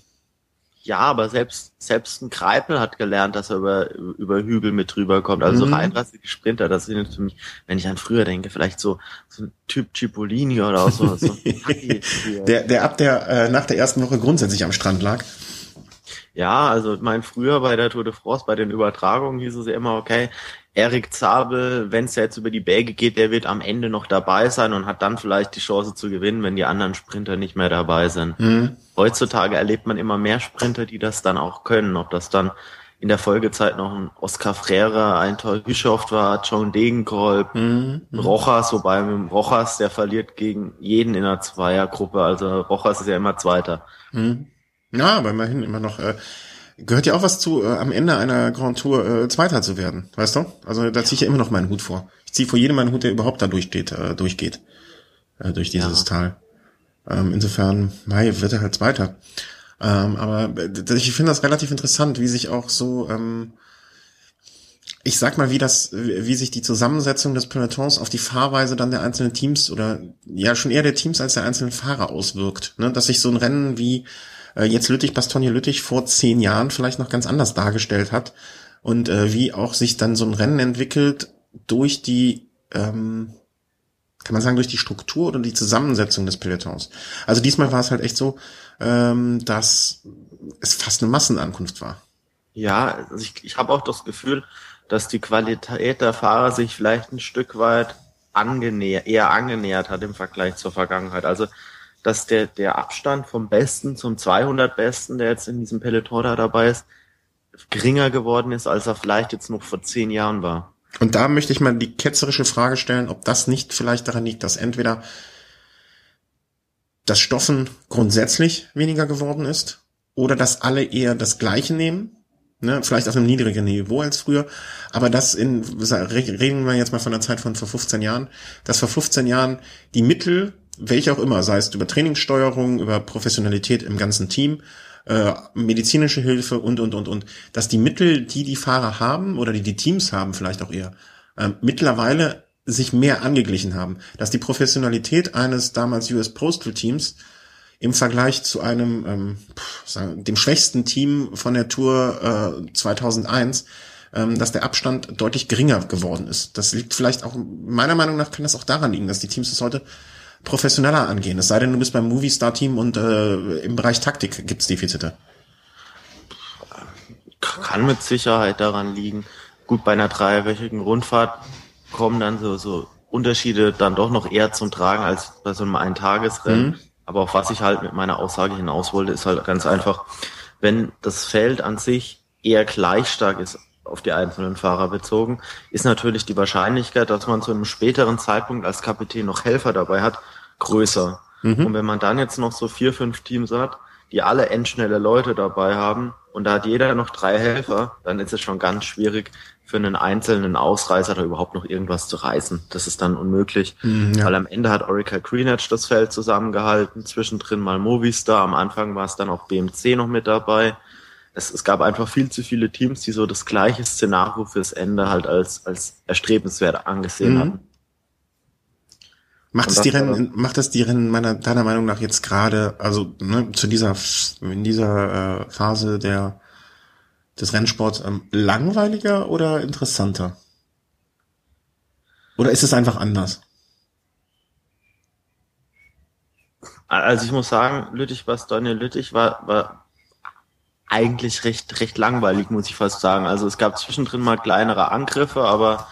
ja, aber selbst, selbst ein Kreipel hat gelernt, dass er über, über Hügel mit drüber kommt. Also mhm. so reinrassige Sprinter, das sind für mich, wenn ich an früher denke, vielleicht so, so ein Typ Cipollini oder so. so [LAUGHS] der, der ab der, äh, nach der ersten Woche grundsätzlich am Strand lag. Ja, also mein früher bei der Tour de France, bei den Übertragungen hieß es ja immer, okay, Erik Zabel, wenn es jetzt über die Berge geht, der wird am Ende noch dabei sein und hat dann vielleicht die Chance zu gewinnen, wenn die anderen Sprinter nicht mehr dabei sind. Mhm. Heutzutage erlebt man immer mehr Sprinter, die das dann auch können. Ob das dann in der Folgezeit noch ein Oscar Freire, ein Tor Bischof war, John Degenkolb, mhm. Rochas, wobei mit dem Rochas, der verliert gegen jeden in der Zweiergruppe. Also Rochas ist ja immer Zweiter. Mhm. Ja, aber immerhin immer noch äh, gehört ja auch was zu, äh, am Ende einer Grand Tour äh, Zweiter zu werden, weißt du? Also da ziehe ich ja immer noch meinen Hut vor. Ich ziehe vor jedem meinen Hut, der überhaupt da durchsteht, äh, durchgeht, äh, durch dieses ja. Tal. Ähm, insofern, mei, wird er halt Zweiter. Ähm, aber äh, ich finde das relativ interessant, wie sich auch so, ähm, ich sag mal, wie das, wie sich die Zusammensetzung des Pelotons auf die Fahrweise dann der einzelnen Teams oder ja schon eher der Teams als der einzelnen Fahrer auswirkt. Ne? Dass sich so ein Rennen wie äh, jetzt Lüttich, Bastogne Lüttich vor zehn Jahren vielleicht noch ganz anders dargestellt hat und äh, wie auch sich dann so ein Rennen entwickelt durch die, ähm, kann man sagen, durch die Struktur oder die Zusammensetzung des Pelotons. Also diesmal war es halt echt so, ähm, dass es fast eine Massenankunft war. Ja, also ich, ich habe auch das Gefühl, dass die Qualität der Fahrer sich vielleicht ein Stück weit angenähert, eher angenähert hat im Vergleich zur Vergangenheit. Also dass der, der Abstand vom Besten zum 200 Besten, der jetzt in diesem Peloton da dabei ist, geringer geworden ist, als er vielleicht jetzt noch vor zehn Jahren war. Und da möchte ich mal die ketzerische Frage stellen, ob das nicht vielleicht daran liegt, dass entweder das Stoffen grundsätzlich weniger geworden ist oder dass alle eher das Gleiche nehmen, ne, vielleicht auf einem niedrigeren Niveau als früher, aber das in, reden wir jetzt mal von der Zeit von vor 15 Jahren, dass vor 15 Jahren die Mittel welche auch immer, sei es über Trainingssteuerung, über Professionalität im ganzen Team, äh, medizinische Hilfe und, und, und, und, dass die Mittel, die die Fahrer haben oder die die Teams haben vielleicht auch eher, äh, mittlerweile sich mehr angeglichen haben, dass die Professionalität eines damals US Postal Teams im Vergleich zu einem ähm, sagen, dem schwächsten Team von der Tour äh, 2001 ähm, dass der Abstand deutlich geringer geworden ist. Das liegt vielleicht auch, meiner Meinung nach kann das auch daran liegen, dass die Teams es heute professioneller angehen. Es sei denn, du bist beim Movie-Star-Team und äh, im Bereich Taktik gibt's Defizite. Kann mit Sicherheit daran liegen. Gut, bei einer dreiwöchigen Rundfahrt kommen dann so, so Unterschiede dann doch noch eher zum Tragen als bei so einem Eintagesrennen. Mhm. Aber auf was ich halt mit meiner Aussage hinaus wollte, ist halt ganz einfach, wenn das Feld an sich eher gleich stark ist auf die einzelnen Fahrer bezogen, ist natürlich die Wahrscheinlichkeit, dass man zu einem späteren Zeitpunkt als Kapitän noch Helfer dabei hat, größer. Mhm. Und wenn man dann jetzt noch so vier, fünf Teams hat, die alle endschnelle Leute dabei haben und da hat jeder noch drei Helfer, dann ist es schon ganz schwierig für einen einzelnen Ausreißer da überhaupt noch irgendwas zu reißen. Das ist dann unmöglich, mhm, ja. weil am Ende hat Orica Greenedge das Feld zusammengehalten, zwischendrin mal Movistar, am Anfang war es dann auch BMC noch mit dabei es, es gab einfach viel zu viele Teams, die so das gleiche Szenario fürs Ende halt als, als erstrebenswert angesehen mhm. hatten. Macht es die Rennen, macht es die Rennen meiner, deiner Meinung nach jetzt gerade, also ne, zu dieser, in dieser äh, Phase der des Rennsports ähm, langweiliger oder interessanter? Oder ist es einfach anders? Also ich muss sagen, Lüttich, was Daniel Lüttich war, war eigentlich recht, recht langweilig, muss ich fast sagen. Also es gab zwischendrin mal kleinere Angriffe, aber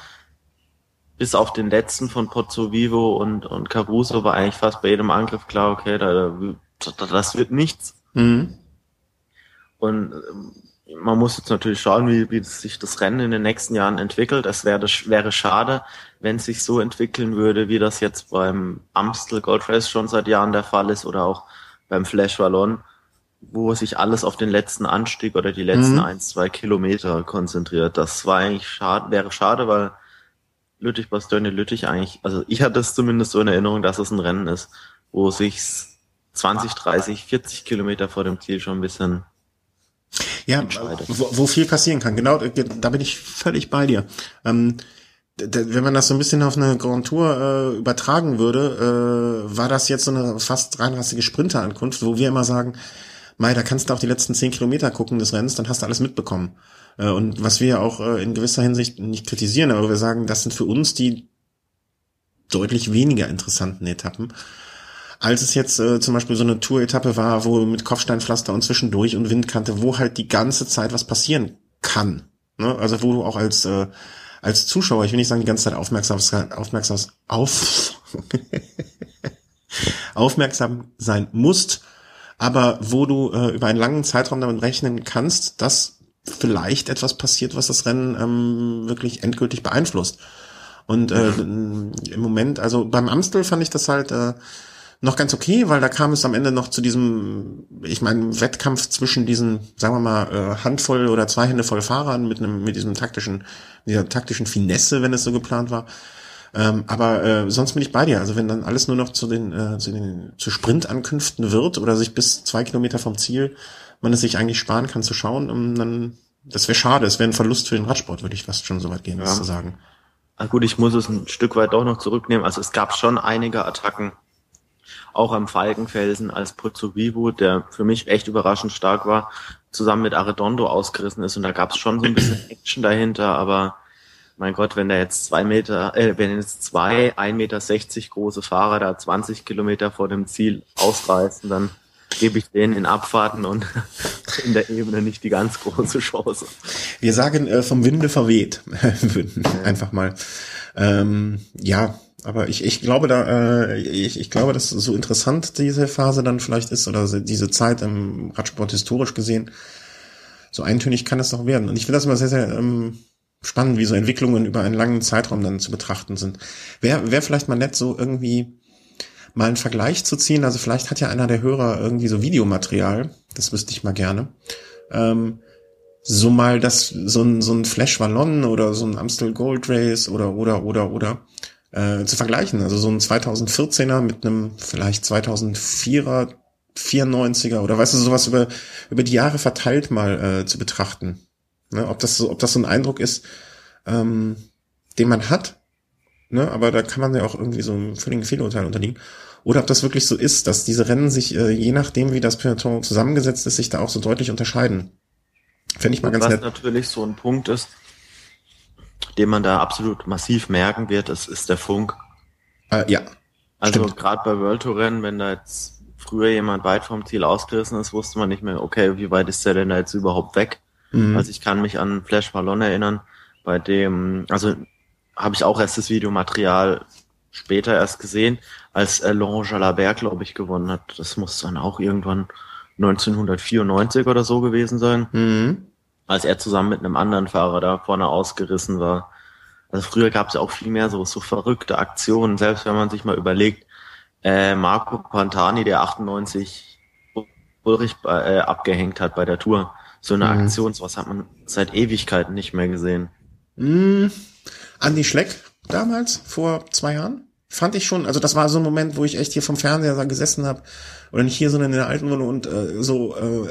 bis auf den letzten von Pozzo Vivo und, und Caruso war eigentlich fast bei jedem Angriff klar, okay, da, da, das wird nichts. Mhm. Und ähm, man muss jetzt natürlich schauen, wie, wie sich das Rennen in den nächsten Jahren entwickelt. Es wäre, wäre schade, wenn es sich so entwickeln würde, wie das jetzt beim Amstel Gold Race schon seit Jahren der Fall ist oder auch beim Flash Wallon, wo sich alles auf den letzten Anstieg oder die letzten mhm. ein, zwei Kilometer konzentriert. Das war eigentlich schade, wäre schade, weil Lüttich, Bastogne, Lüttich eigentlich, also ich hatte es zumindest so in Erinnerung, dass es ein Rennen ist, wo sich 20, 30, 40 Kilometer vor dem Ziel schon ein bisschen ja, wo, wo, viel passieren kann. Genau, da bin ich völlig bei dir. Ähm, wenn man das so ein bisschen auf eine Grand Tour äh, übertragen würde, äh, war das jetzt so eine fast reinrassige Sprinterankunft, wo wir immer sagen, Mai, da kannst du auch die letzten zehn Kilometer gucken des Rennens, dann hast du alles mitbekommen. Äh, und was wir auch äh, in gewisser Hinsicht nicht kritisieren, aber wir sagen, das sind für uns die deutlich weniger interessanten Etappen als es jetzt äh, zum Beispiel so eine Tour-Etappe war, wo mit Kopfsteinpflaster und zwischendurch und Windkante, wo halt die ganze Zeit was passieren kann. Ne? Also wo du auch als äh, als Zuschauer, ich will nicht sagen die ganze Zeit aufmerksam, aufmerksam auf [LAUGHS] aufmerksam sein musst, aber wo du äh, über einen langen Zeitraum damit rechnen kannst, dass vielleicht etwas passiert, was das Rennen ähm, wirklich endgültig beeinflusst. Und äh, im Moment, also beim Amstel fand ich das halt äh, noch ganz okay, weil da kam es am Ende noch zu diesem, ich meine, Wettkampf zwischen diesen, sagen wir mal, äh, Handvoll oder zwei Hände voll Fahrern mit einem, mit diesem taktischen, dieser taktischen Finesse, wenn es so geplant war. Ähm, aber äh, sonst bin ich bei dir. Also wenn dann alles nur noch zu den, äh, zu den zu Sprintankünften wird oder sich bis zwei Kilometer vom Ziel man es sich eigentlich sparen kann zu schauen, um, dann das wäre schade. Es wäre ein Verlust für den Radsport, würde ich fast schon so weit gehen, ja. das zu sagen. Ah, gut, ich muss es ein Stück weit doch noch zurücknehmen. Also es gab schon einige Attacken, auch am Falkenfelsen als Pozzo Vivo, der für mich echt überraschend stark war, zusammen mit Arredondo ausgerissen ist. Und da gab es schon so ein bisschen [CLEARS THROAT] Action dahinter, aber mein Gott, wenn da jetzt zwei Meter, äh, wenn jetzt zwei ein Meter sechzig große Fahrer da 20 Kilometer vor dem Ziel ausreißen, dann gebe ich denen in Abfahrten und [LAUGHS] in der Ebene nicht die ganz große Chance. Wir sagen äh, vom Winde verweht, [LAUGHS] einfach mal. Ähm, ja, aber ich, ich glaube da, äh, ich, ich glaube, dass so interessant diese Phase dann vielleicht ist oder diese Zeit im Radsport historisch gesehen, so eintönig kann es doch werden. Und ich finde das immer sehr, sehr ähm, spannend, wie so Entwicklungen über einen langen Zeitraum dann zu betrachten sind. Wäre wär vielleicht mal nett, so irgendwie mal einen Vergleich zu ziehen. Also vielleicht hat ja einer der Hörer irgendwie so Videomaterial, das wüsste ich mal gerne. Ähm, so mal das, so ein, so ein Flash Wallon oder so ein Amstel Gold Race oder, oder, oder, oder äh, zu vergleichen. Also so ein 2014er mit einem vielleicht 2004er, 94er oder weißt du, sowas über, über die Jahre verteilt mal äh, zu betrachten. Ne? Ob, das so, ob das so ein Eindruck ist, ähm, den man hat, ne? aber da kann man ja auch irgendwie so einem völligen Fehlurteil unterliegen. Oder ob das wirklich so ist, dass diese Rennen sich, äh, je nachdem, wie das Peloton zusammengesetzt ist, sich da auch so deutlich unterscheiden. Fände ich mal ganz was nett. Was natürlich so ein Punkt ist, den man da absolut massiv merken wird, ist, ist der Funk. Äh, ja. Also gerade bei World Tour Rennen, wenn da jetzt früher jemand weit vom Ziel ausgerissen ist, wusste man nicht mehr, okay, wie weit ist der denn da jetzt überhaupt weg? Mhm. Also ich kann mich an Flash Ballon erinnern, bei dem, also habe ich auch erst das Videomaterial später erst gesehen, als Laurent Jalabert, glaube ich, gewonnen hat. Das muss dann auch irgendwann 1994 oder so gewesen sein. Mhm als er zusammen mit einem anderen Fahrer da vorne ausgerissen war. Also früher gab es ja auch viel mehr so, so verrückte Aktionen, selbst wenn man sich mal überlegt, äh, Marco Pantani, der 98 Ulrich äh, abgehängt hat bei der Tour. So eine mhm. Aktion, sowas hat man seit Ewigkeiten nicht mehr gesehen. Mhm. Andi Schleck damals, vor zwei Jahren? fand ich schon, also das war so ein Moment, wo ich echt hier vom Fernseher gesessen habe oder nicht hier, sondern in der alten Wohnung und äh, so, äh,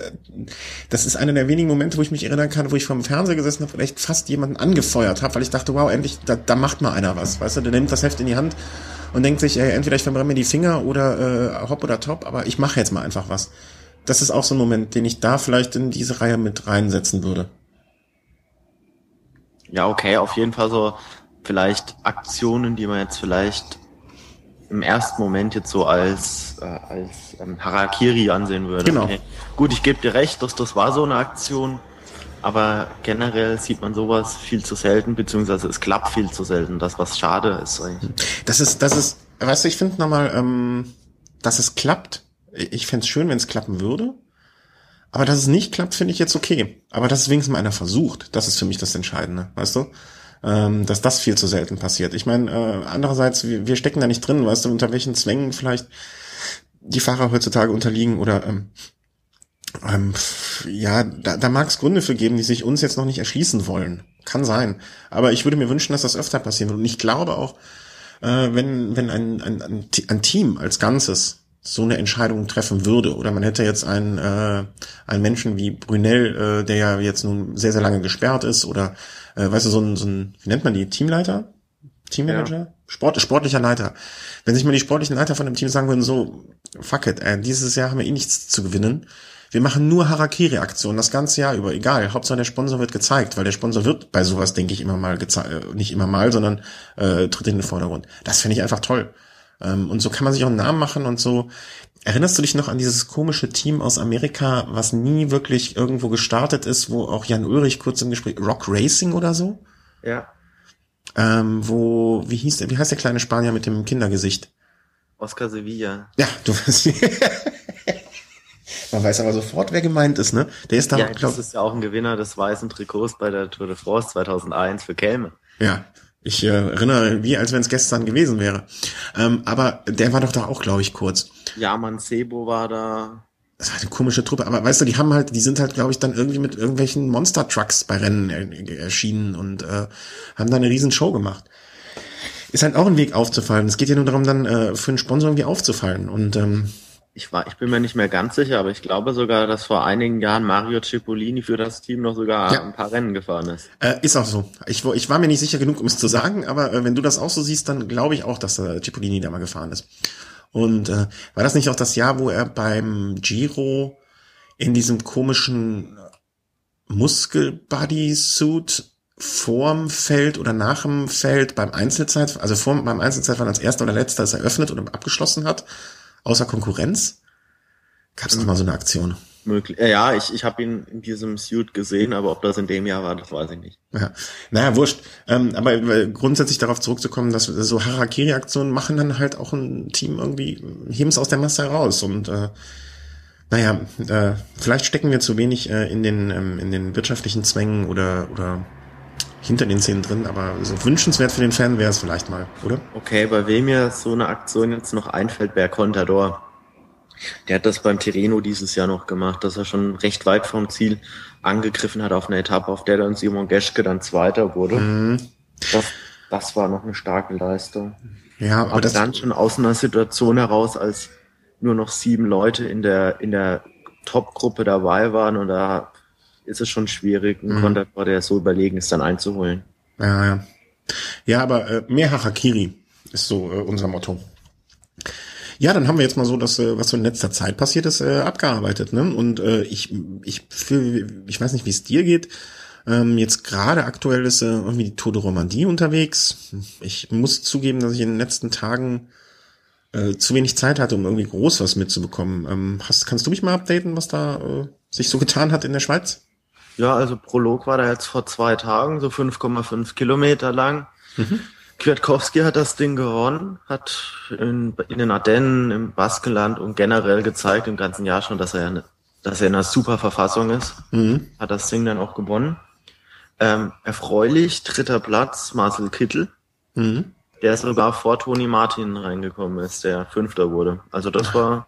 das ist einer der wenigen Momente, wo ich mich erinnern kann, wo ich vom Fernseher gesessen habe und echt fast jemanden angefeuert habe, weil ich dachte, wow, endlich, da, da macht mal einer was, weißt du, der nimmt das Heft in die Hand und denkt sich, ey, entweder ich verbrenne mir die Finger oder äh, hopp oder top, aber ich mache jetzt mal einfach was. Das ist auch so ein Moment, den ich da vielleicht in diese Reihe mit reinsetzen würde. Ja, okay, auf jeden Fall so vielleicht Aktionen, die man jetzt vielleicht im ersten Moment jetzt so als, äh, als ähm, Harakiri ansehen würde. Genau. Okay. Gut, ich gebe dir recht, dass das war so eine Aktion, aber generell sieht man sowas viel zu selten, beziehungsweise es klappt viel zu selten, das was schade ist eigentlich. Das ist, das ist, weißt du, ich finde nochmal, ähm, dass es klappt. Ich fände es schön, wenn es klappen würde. Aber dass es nicht klappt, finde ich jetzt okay. Aber dass es wenigstens mal einer versucht, das ist für mich das Entscheidende, weißt du? Ähm, dass das viel zu selten passiert. Ich meine, äh, andererseits, wir, wir stecken da nicht drin, weißt du, unter welchen Zwängen vielleicht die Fahrer heutzutage unterliegen oder ähm, ähm, ja, da, da mag es Gründe für geben, die sich uns jetzt noch nicht erschließen wollen. Kann sein. Aber ich würde mir wünschen, dass das öfter passieren würde. Und ich glaube auch, äh, wenn, wenn ein, ein, ein Team als Ganzes so eine Entscheidung treffen würde. Oder man hätte jetzt einen, äh, einen Menschen wie Brunel, äh, der ja jetzt nun sehr, sehr lange gesperrt ist, oder äh, weißt du, so ein, so ein, wie nennt man die, Teamleiter? Teammanager? Ja. Sport, sportlicher Leiter. Wenn sich mal die sportlichen Leiter von dem Team sagen würden, so, fuck it, äh, dieses Jahr haben wir eh nichts zu gewinnen. Wir machen nur Harakiri-Aktionen das ganze Jahr über, egal. Hauptsache der Sponsor wird gezeigt, weil der Sponsor wird bei sowas, denke ich, immer mal gezeigt, äh, nicht immer mal, sondern äh, tritt in den Vordergrund. Das finde ich einfach toll. Ähm, und so kann man sich auch einen Namen machen und so. Erinnerst du dich noch an dieses komische Team aus Amerika, was nie wirklich irgendwo gestartet ist, wo auch Jan Ulrich kurz im Gespräch, Rock Racing oder so? Ja. Ähm, wo, wie hieß der, wie heißt der kleine Spanier mit dem Kindergesicht? Oscar Sevilla. Ja, du weißt. [LAUGHS] Man weiß aber sofort, wer gemeint ist, ne? Der ist da, ja, glaub, das ist ja auch ein Gewinner des weißen Trikots bei der Tour de France 2001 für Kelme. Ja, ich äh, erinnere, wie als wenn es gestern gewesen wäre. Ähm, aber der war doch da auch, glaube ich, kurz. Ja, Mancebo war da. Das war eine komische Truppe, aber weißt du, die haben halt, die sind halt, glaube ich, dann irgendwie mit irgendwelchen Monster-Trucks bei Rennen erschienen und äh, haben da eine riesen Show gemacht. Ist halt auch ein Weg aufzufallen. Es geht ja nur darum, dann äh, für einen Sponsor irgendwie aufzufallen. Und ähm, ich war, ich bin mir nicht mehr ganz sicher, aber ich glaube sogar, dass vor einigen Jahren Mario Cipollini für das Team noch sogar ja. ein paar Rennen gefahren ist. Äh, ist auch so. Ich, ich war mir nicht sicher genug, um es zu sagen, aber äh, wenn du das auch so siehst, dann glaube ich auch, dass äh, Cipollini da mal gefahren ist. Und äh, war das nicht auch das Jahr, wo er beim Giro in diesem komischen Muskel-Body-Suit vorm Feld oder nach dem Feld beim Einzelzeit, also vor, beim Einzelzeitfahren als erster oder letzter es eröffnet oder abgeschlossen hat außer Konkurrenz? Gab es noch mal so eine Aktion? Möglich. Ja, ich, ich habe ihn in diesem Suit gesehen, aber ob das in dem Jahr war, das weiß ich nicht. Ja. Naja, wurscht. Ähm, aber grundsätzlich darauf zurückzukommen, dass so Harakiri-Aktionen machen dann halt auch ein Team irgendwie, heben es aus der Masse heraus. Und äh, naja, äh, vielleicht stecken wir zu wenig äh, in, den, ähm, in den wirtschaftlichen Zwängen oder, oder hinter den Szenen drin, aber so wünschenswert für den Fan wäre es vielleicht mal, oder? Okay, bei wem mir so eine Aktion jetzt noch einfällt, wäre Contador. Der hat das beim Tireno dieses Jahr noch gemacht, dass er schon recht weit vom Ziel angegriffen hat auf eine Etappe, auf der dann Simon Geschke dann Zweiter wurde. Mhm. Das, das war noch eine starke Leistung. Ja, aber, aber das dann schon aus einer Situation heraus, als nur noch sieben Leute in der in der Top-Gruppe dabei waren und da ist es schon schwierig, einen mhm. Konter, der so überlegen ist, dann einzuholen. Ja, ja. Ja, aber äh, mehr Harakiri ist so äh, unser Motto. Ja, dann haben wir jetzt mal so das, äh, was so in letzter Zeit passiert ist, äh, abgearbeitet. Ne? Und äh, ich, ich, ich weiß nicht, wie es dir geht. Ähm, jetzt gerade aktuell ist äh, irgendwie die Tour de Romandie unterwegs. Ich muss zugeben, dass ich in den letzten Tagen äh, zu wenig Zeit hatte, um irgendwie groß was mitzubekommen. Ähm, hast, kannst du mich mal updaten, was da äh, sich so getan hat in der Schweiz? Ja, also Prolog war da jetzt vor zwei Tagen, so 5,5 Kilometer lang. Mhm. Kwiatkowski hat das Ding gewonnen, hat in, in, den Ardennen, im Baskenland und generell gezeigt im ganzen Jahr schon, dass er, dass er in einer super Verfassung ist. Mhm. Hat das Ding dann auch gewonnen. Ähm, erfreulich, dritter Platz, Marcel Kittel. Mhm. Der sogar vor Toni Martin reingekommen ist, der Fünfter wurde. Also das war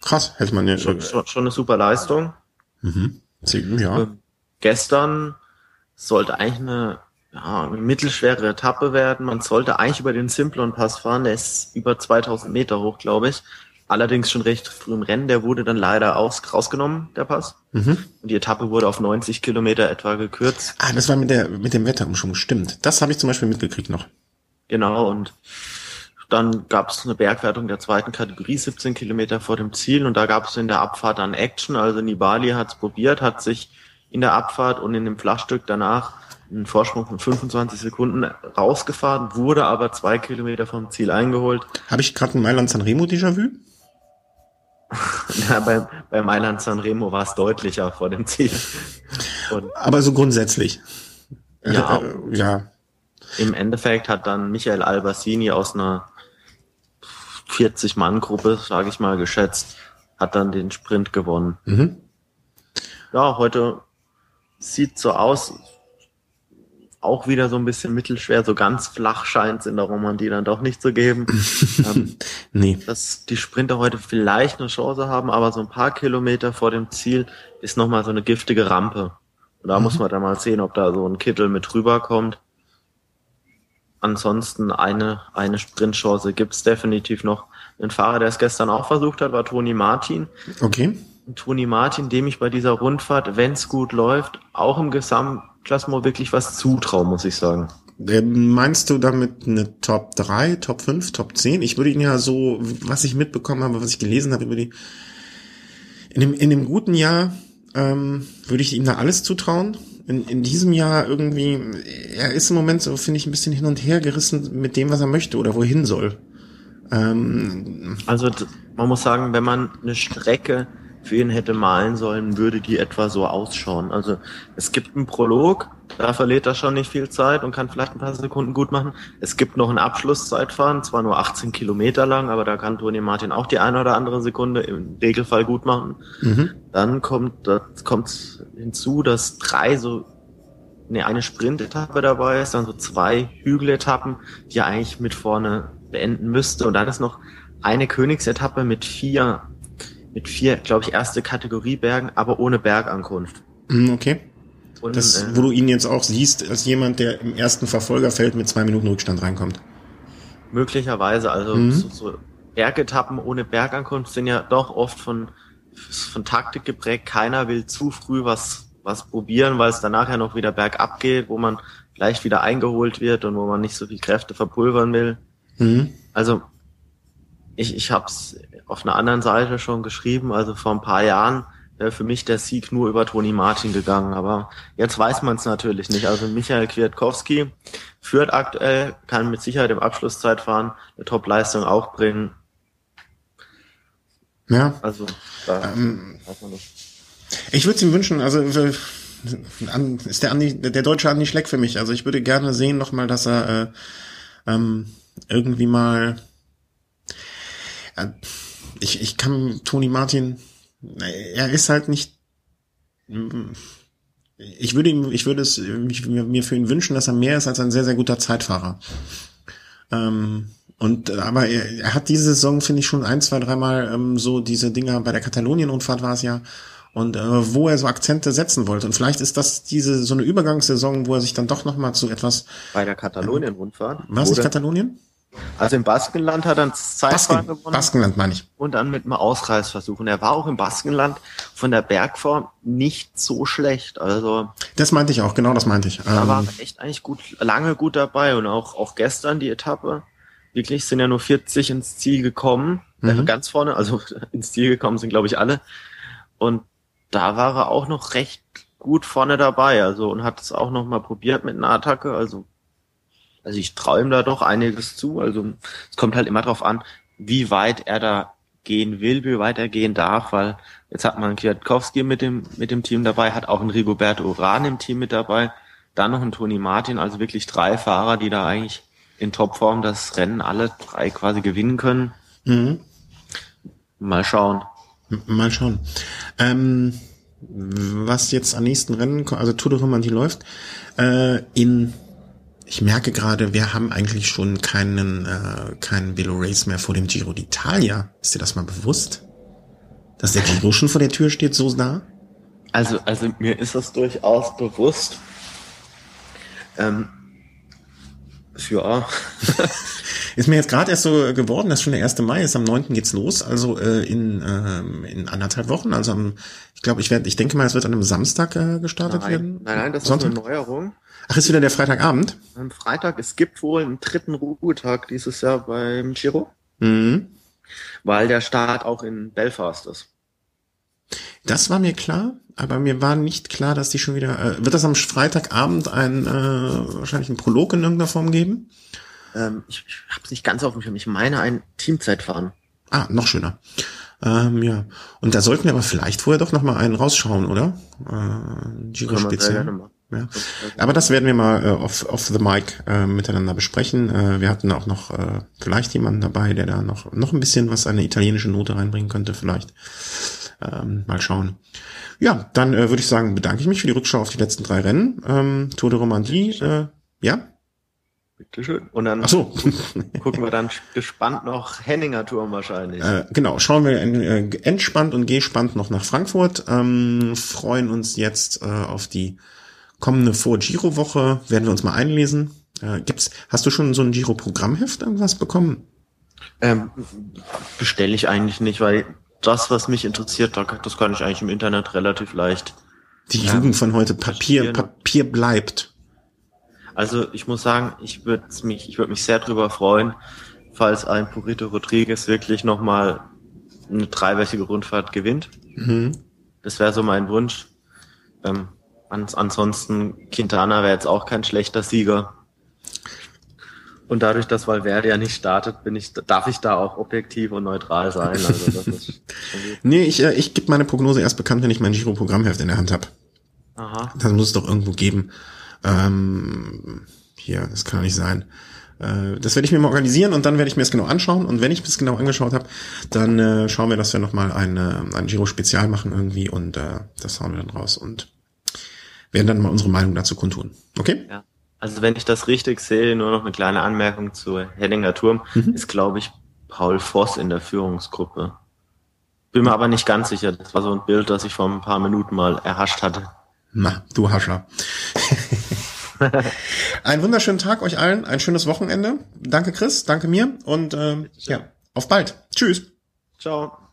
krass, hätte man ja schon, schon, schon eine super Leistung. Mhm. Ja. Ähm, gestern sollte eigentlich eine, ja, eine mittelschwere Etappe werden. Man sollte eigentlich über den Simplon-Pass fahren. Der ist über 2000 Meter hoch, glaube ich. Allerdings schon recht früh im Rennen. Der wurde dann leider aus, rausgenommen, der Pass. Mhm. Und die Etappe wurde auf 90 Kilometer etwa gekürzt. Ah, das war mit der, mit dem Wetterumschwung. Stimmt. Das habe ich zum Beispiel mitgekriegt noch. Genau. Und dann gab es eine Bergwertung der zweiten Kategorie, 17 Kilometer vor dem Ziel. Und da gab es in der Abfahrt dann Action. Also Nibali hat es probiert, hat sich in der Abfahrt und in dem Flachstück danach einen Vorsprung von 25 Sekunden rausgefahren, wurde aber zwei Kilometer vom Ziel eingeholt. Habe ich gerade ein Mailand Sanremo Déjà-vu? [LAUGHS] ja, bei, bei Mailand Sanremo war es deutlicher vor dem Ziel. Und aber so grundsätzlich. Ja, äh, ja. Im Endeffekt hat dann Michael Albassini aus einer 40-Mann-Gruppe, sage ich mal, geschätzt, hat dann den Sprint gewonnen. Mhm. ja, heute sieht so aus, auch wieder so ein bisschen mittelschwer, so ganz flach scheint es in der Romandie dann doch nicht zu geben. [LAUGHS] ähm, [LAUGHS] nee. Dass die Sprinter heute vielleicht eine Chance haben, aber so ein paar Kilometer vor dem Ziel ist nochmal so eine giftige Rampe. Und da mhm. muss man dann mal sehen, ob da so ein Kittel mit rüberkommt. Ansonsten eine, eine Sprintchance gibt's definitiv noch. Ein Fahrer, der es gestern auch versucht hat, war Toni Martin. Okay. Toni Martin, dem ich bei dieser Rundfahrt, wenn's gut läuft, auch im Gesamt Klassenmore wirklich was zutrauen, muss ich sagen. Meinst du damit eine Top 3, Top 5, Top 10? Ich würde ihn ja so, was ich mitbekommen habe, was ich gelesen habe über die, in dem, in dem guten Jahr ähm, würde ich ihm da alles zutrauen. In, in diesem Jahr irgendwie, er ist im Moment so, finde ich, ein bisschen hin und her gerissen mit dem, was er möchte oder wohin soll. Ähm, also man muss sagen, wenn man eine Strecke für ihn hätte malen sollen, würde die etwa so ausschauen. Also es gibt einen Prolog, da verliert er schon nicht viel Zeit und kann vielleicht ein paar Sekunden gut machen. Es gibt noch ein Abschlusszeitfahren, zwar nur 18 Kilometer lang, aber da kann Toni Martin auch die eine oder andere Sekunde im Regelfall gut machen. Mhm. Dann kommt, das kommt hinzu, dass drei so nee, eine Sprintetappe dabei ist, dann so zwei Hügeletappen, die er eigentlich mit vorne beenden müsste. Und dann ist noch eine Königsetappe mit vier mit vier, glaube ich, erste Kategorie Bergen, aber ohne Bergankunft. Hm, okay. Und, das, äh, wo du ihn jetzt auch siehst, als jemand, der im ersten Verfolgerfeld mit zwei Minuten Rückstand reinkommt. Möglicherweise, also mhm. so, so Bergetappen ohne Bergankunft sind ja doch oft von, von Taktik geprägt. Keiner will zu früh was, was probieren, weil es danach ja noch wieder bergab geht, wo man vielleicht wieder eingeholt wird und wo man nicht so viel Kräfte verpulvern will. Mhm. Also ich, ich habe es auf einer anderen Seite schon geschrieben, also vor ein paar Jahren wäre für mich der Sieg nur über Toni Martin gegangen, aber jetzt weiß man es natürlich nicht. Also Michael Kwiatkowski führt aktuell, kann mit Sicherheit im Abschlusszeitfahren eine Top-Leistung auch bringen. Ja. Also da ähm, weiß man nicht. Ich würde es ihm wünschen, also ist der Andi, der deutsche Andi Schleck für mich. Also ich würde gerne sehen nochmal, dass er äh, ähm, irgendwie mal ich, ich kann Toni Martin, er ist halt nicht, ich würde ihm, ich würde es ich, mir für ihn wünschen, dass er mehr ist als ein sehr, sehr guter Zeitfahrer. Ähm, und aber er, er, hat diese Saison, finde ich, schon ein, zwei, dreimal ähm, so diese Dinger bei der Katalonien-Rundfahrt war es ja. Und äh, wo er so Akzente setzen wollte. Und vielleicht ist das diese so eine Übergangssaison, wo er sich dann doch noch mal zu etwas. Bei der Katalonien-Rundfahrt? War es nicht Katalonien? Also im Baskenland hat er ein Zeitfahren Basken, gewonnen. Baskenland meine ich. Und dann mit einem Ausreißversuch. Und er war auch im Baskenland von der Bergform nicht so schlecht. Also. Das meinte ich auch, genau das meinte ich. Da ähm, war er echt eigentlich gut, lange gut dabei. Und auch, auch gestern die Etappe. Wirklich sind ja nur 40 ins Ziel gekommen. Mhm. Ganz vorne, also [LAUGHS] ins Ziel gekommen sind, glaube ich, alle. Und da war er auch noch recht gut vorne dabei. Also, und hat es auch noch mal probiert mit einer Attacke. Also, also ich träume da doch einiges zu. Also es kommt halt immer darauf an, wie weit er da gehen will, wie weit er gehen darf, weil jetzt hat man Kwiatkowski mit dem, mit dem Team dabei, hat auch einen Rigoberto Uran im Team mit dabei, dann noch einen Toni Martin, also wirklich drei Fahrer, die da eigentlich in Topform das Rennen alle drei quasi gewinnen können. Mhm. Mal schauen. Mal schauen. Ähm, was jetzt am nächsten Rennen, also Tour de Romandie läuft, äh, in ich merke gerade, wir haben eigentlich schon keinen, äh, keinen Velo Race mehr vor dem Giro d'Italia. Ist dir das mal bewusst? Dass der Giro schon vor der Tür steht, so nah? Also, also mir ist das durchaus bewusst. Ähm, ja. [LAUGHS] ist mir jetzt gerade erst so geworden, dass schon der 1. Mai ist, am 9. geht's los, also äh, in, ähm, in anderthalb Wochen. Also am, ich glaube, ich werde, ich denke mal, es wird an einem Samstag äh, gestartet nein, werden. Nein, nein, das Sonntag? ist eine Neuerung. Ach, ist wieder der Freitagabend? Am Freitag, es gibt wohl einen dritten Ruhetag dieses Jahr beim Giro. Mhm. Weil der Start auch in Belfast ist. Das war mir klar, aber mir war nicht klar, dass die schon wieder. Äh, wird das am Freitagabend ein äh, wahrscheinlich ein Prolog in irgendeiner Form geben? Ähm, ich ich habe es nicht ganz auf dem Schirm. Ich meine ein Teamzeitfahren. Ah, noch schöner. Ähm, ja. Und da sollten wir aber vielleicht vorher doch noch mal einen rausschauen, oder? Äh, Giro Spezial. Ja. Aber das werden wir mal äh, off, off the mic äh, miteinander besprechen. Äh, wir hatten auch noch äh, vielleicht jemanden dabei, der da noch noch ein bisschen was eine italienische Note reinbringen könnte, vielleicht. Ähm, mal schauen. Ja, dann äh, würde ich sagen, bedanke ich mich für die Rückschau auf die letzten drei Rennen. Ähm, Tour de Romandie, äh, ja? Bitteschön. Und dann Ach so. [LAUGHS] gucken wir dann gespannt noch Henninger Turm wahrscheinlich. Äh, genau, schauen wir äh, entspannt und gespannt noch nach Frankfurt. Ähm, freuen uns jetzt äh, auf die kommende Vor-Giro-Woche. Werden wir uns mal einlesen. Äh, gibt's, hast du schon so ein Giro-Programmheft irgendwas bekommen? Ähm, bestelle ich eigentlich nicht, weil das, was mich interessiert, das kann ich eigentlich im Internet relativ leicht. Die Jugend von heute, Papier, Papier bleibt. Also ich muss sagen, ich würde mich, ich würde mich sehr darüber freuen, falls ein Purito Rodriguez wirklich nochmal eine dreiwöchige Rundfahrt gewinnt. Mhm. Das wäre so mein Wunsch. Ähm, ans ansonsten Quintana wäre jetzt auch kein schlechter Sieger. Und dadurch, dass Valverde ja nicht startet, bin ich, darf ich da auch objektiv und neutral sein. Also das ist [LAUGHS] nee, ich, äh, ich gebe meine Prognose erst bekannt, wenn ich mein Giro-Programmheft in der Hand habe. Aha. Das muss es doch irgendwo geben. Ähm, hier, das kann doch nicht sein. Äh, das werde ich mir mal organisieren und dann werde ich mir es genau anschauen. Und wenn ich es genau angeschaut habe, dann äh, schauen wir, dass wir nochmal ein, äh, ein Giro-Spezial machen irgendwie und äh, das hauen wir dann raus und werden dann mal unsere Meinung dazu kundtun. Okay? Ja. Also wenn ich das richtig sehe, nur noch eine kleine Anmerkung zu Henninger Turm, mhm. ist glaube ich Paul Voss in der Führungsgruppe. Bin mir aber nicht ganz sicher. Das war so ein Bild, das ich vor ein paar Minuten mal erhascht hatte. Na, du Hascher. [LAUGHS] Einen wunderschönen Tag euch allen, ein schönes Wochenende. Danke Chris, danke mir und äh, ja, auf bald. Tschüss. Ciao.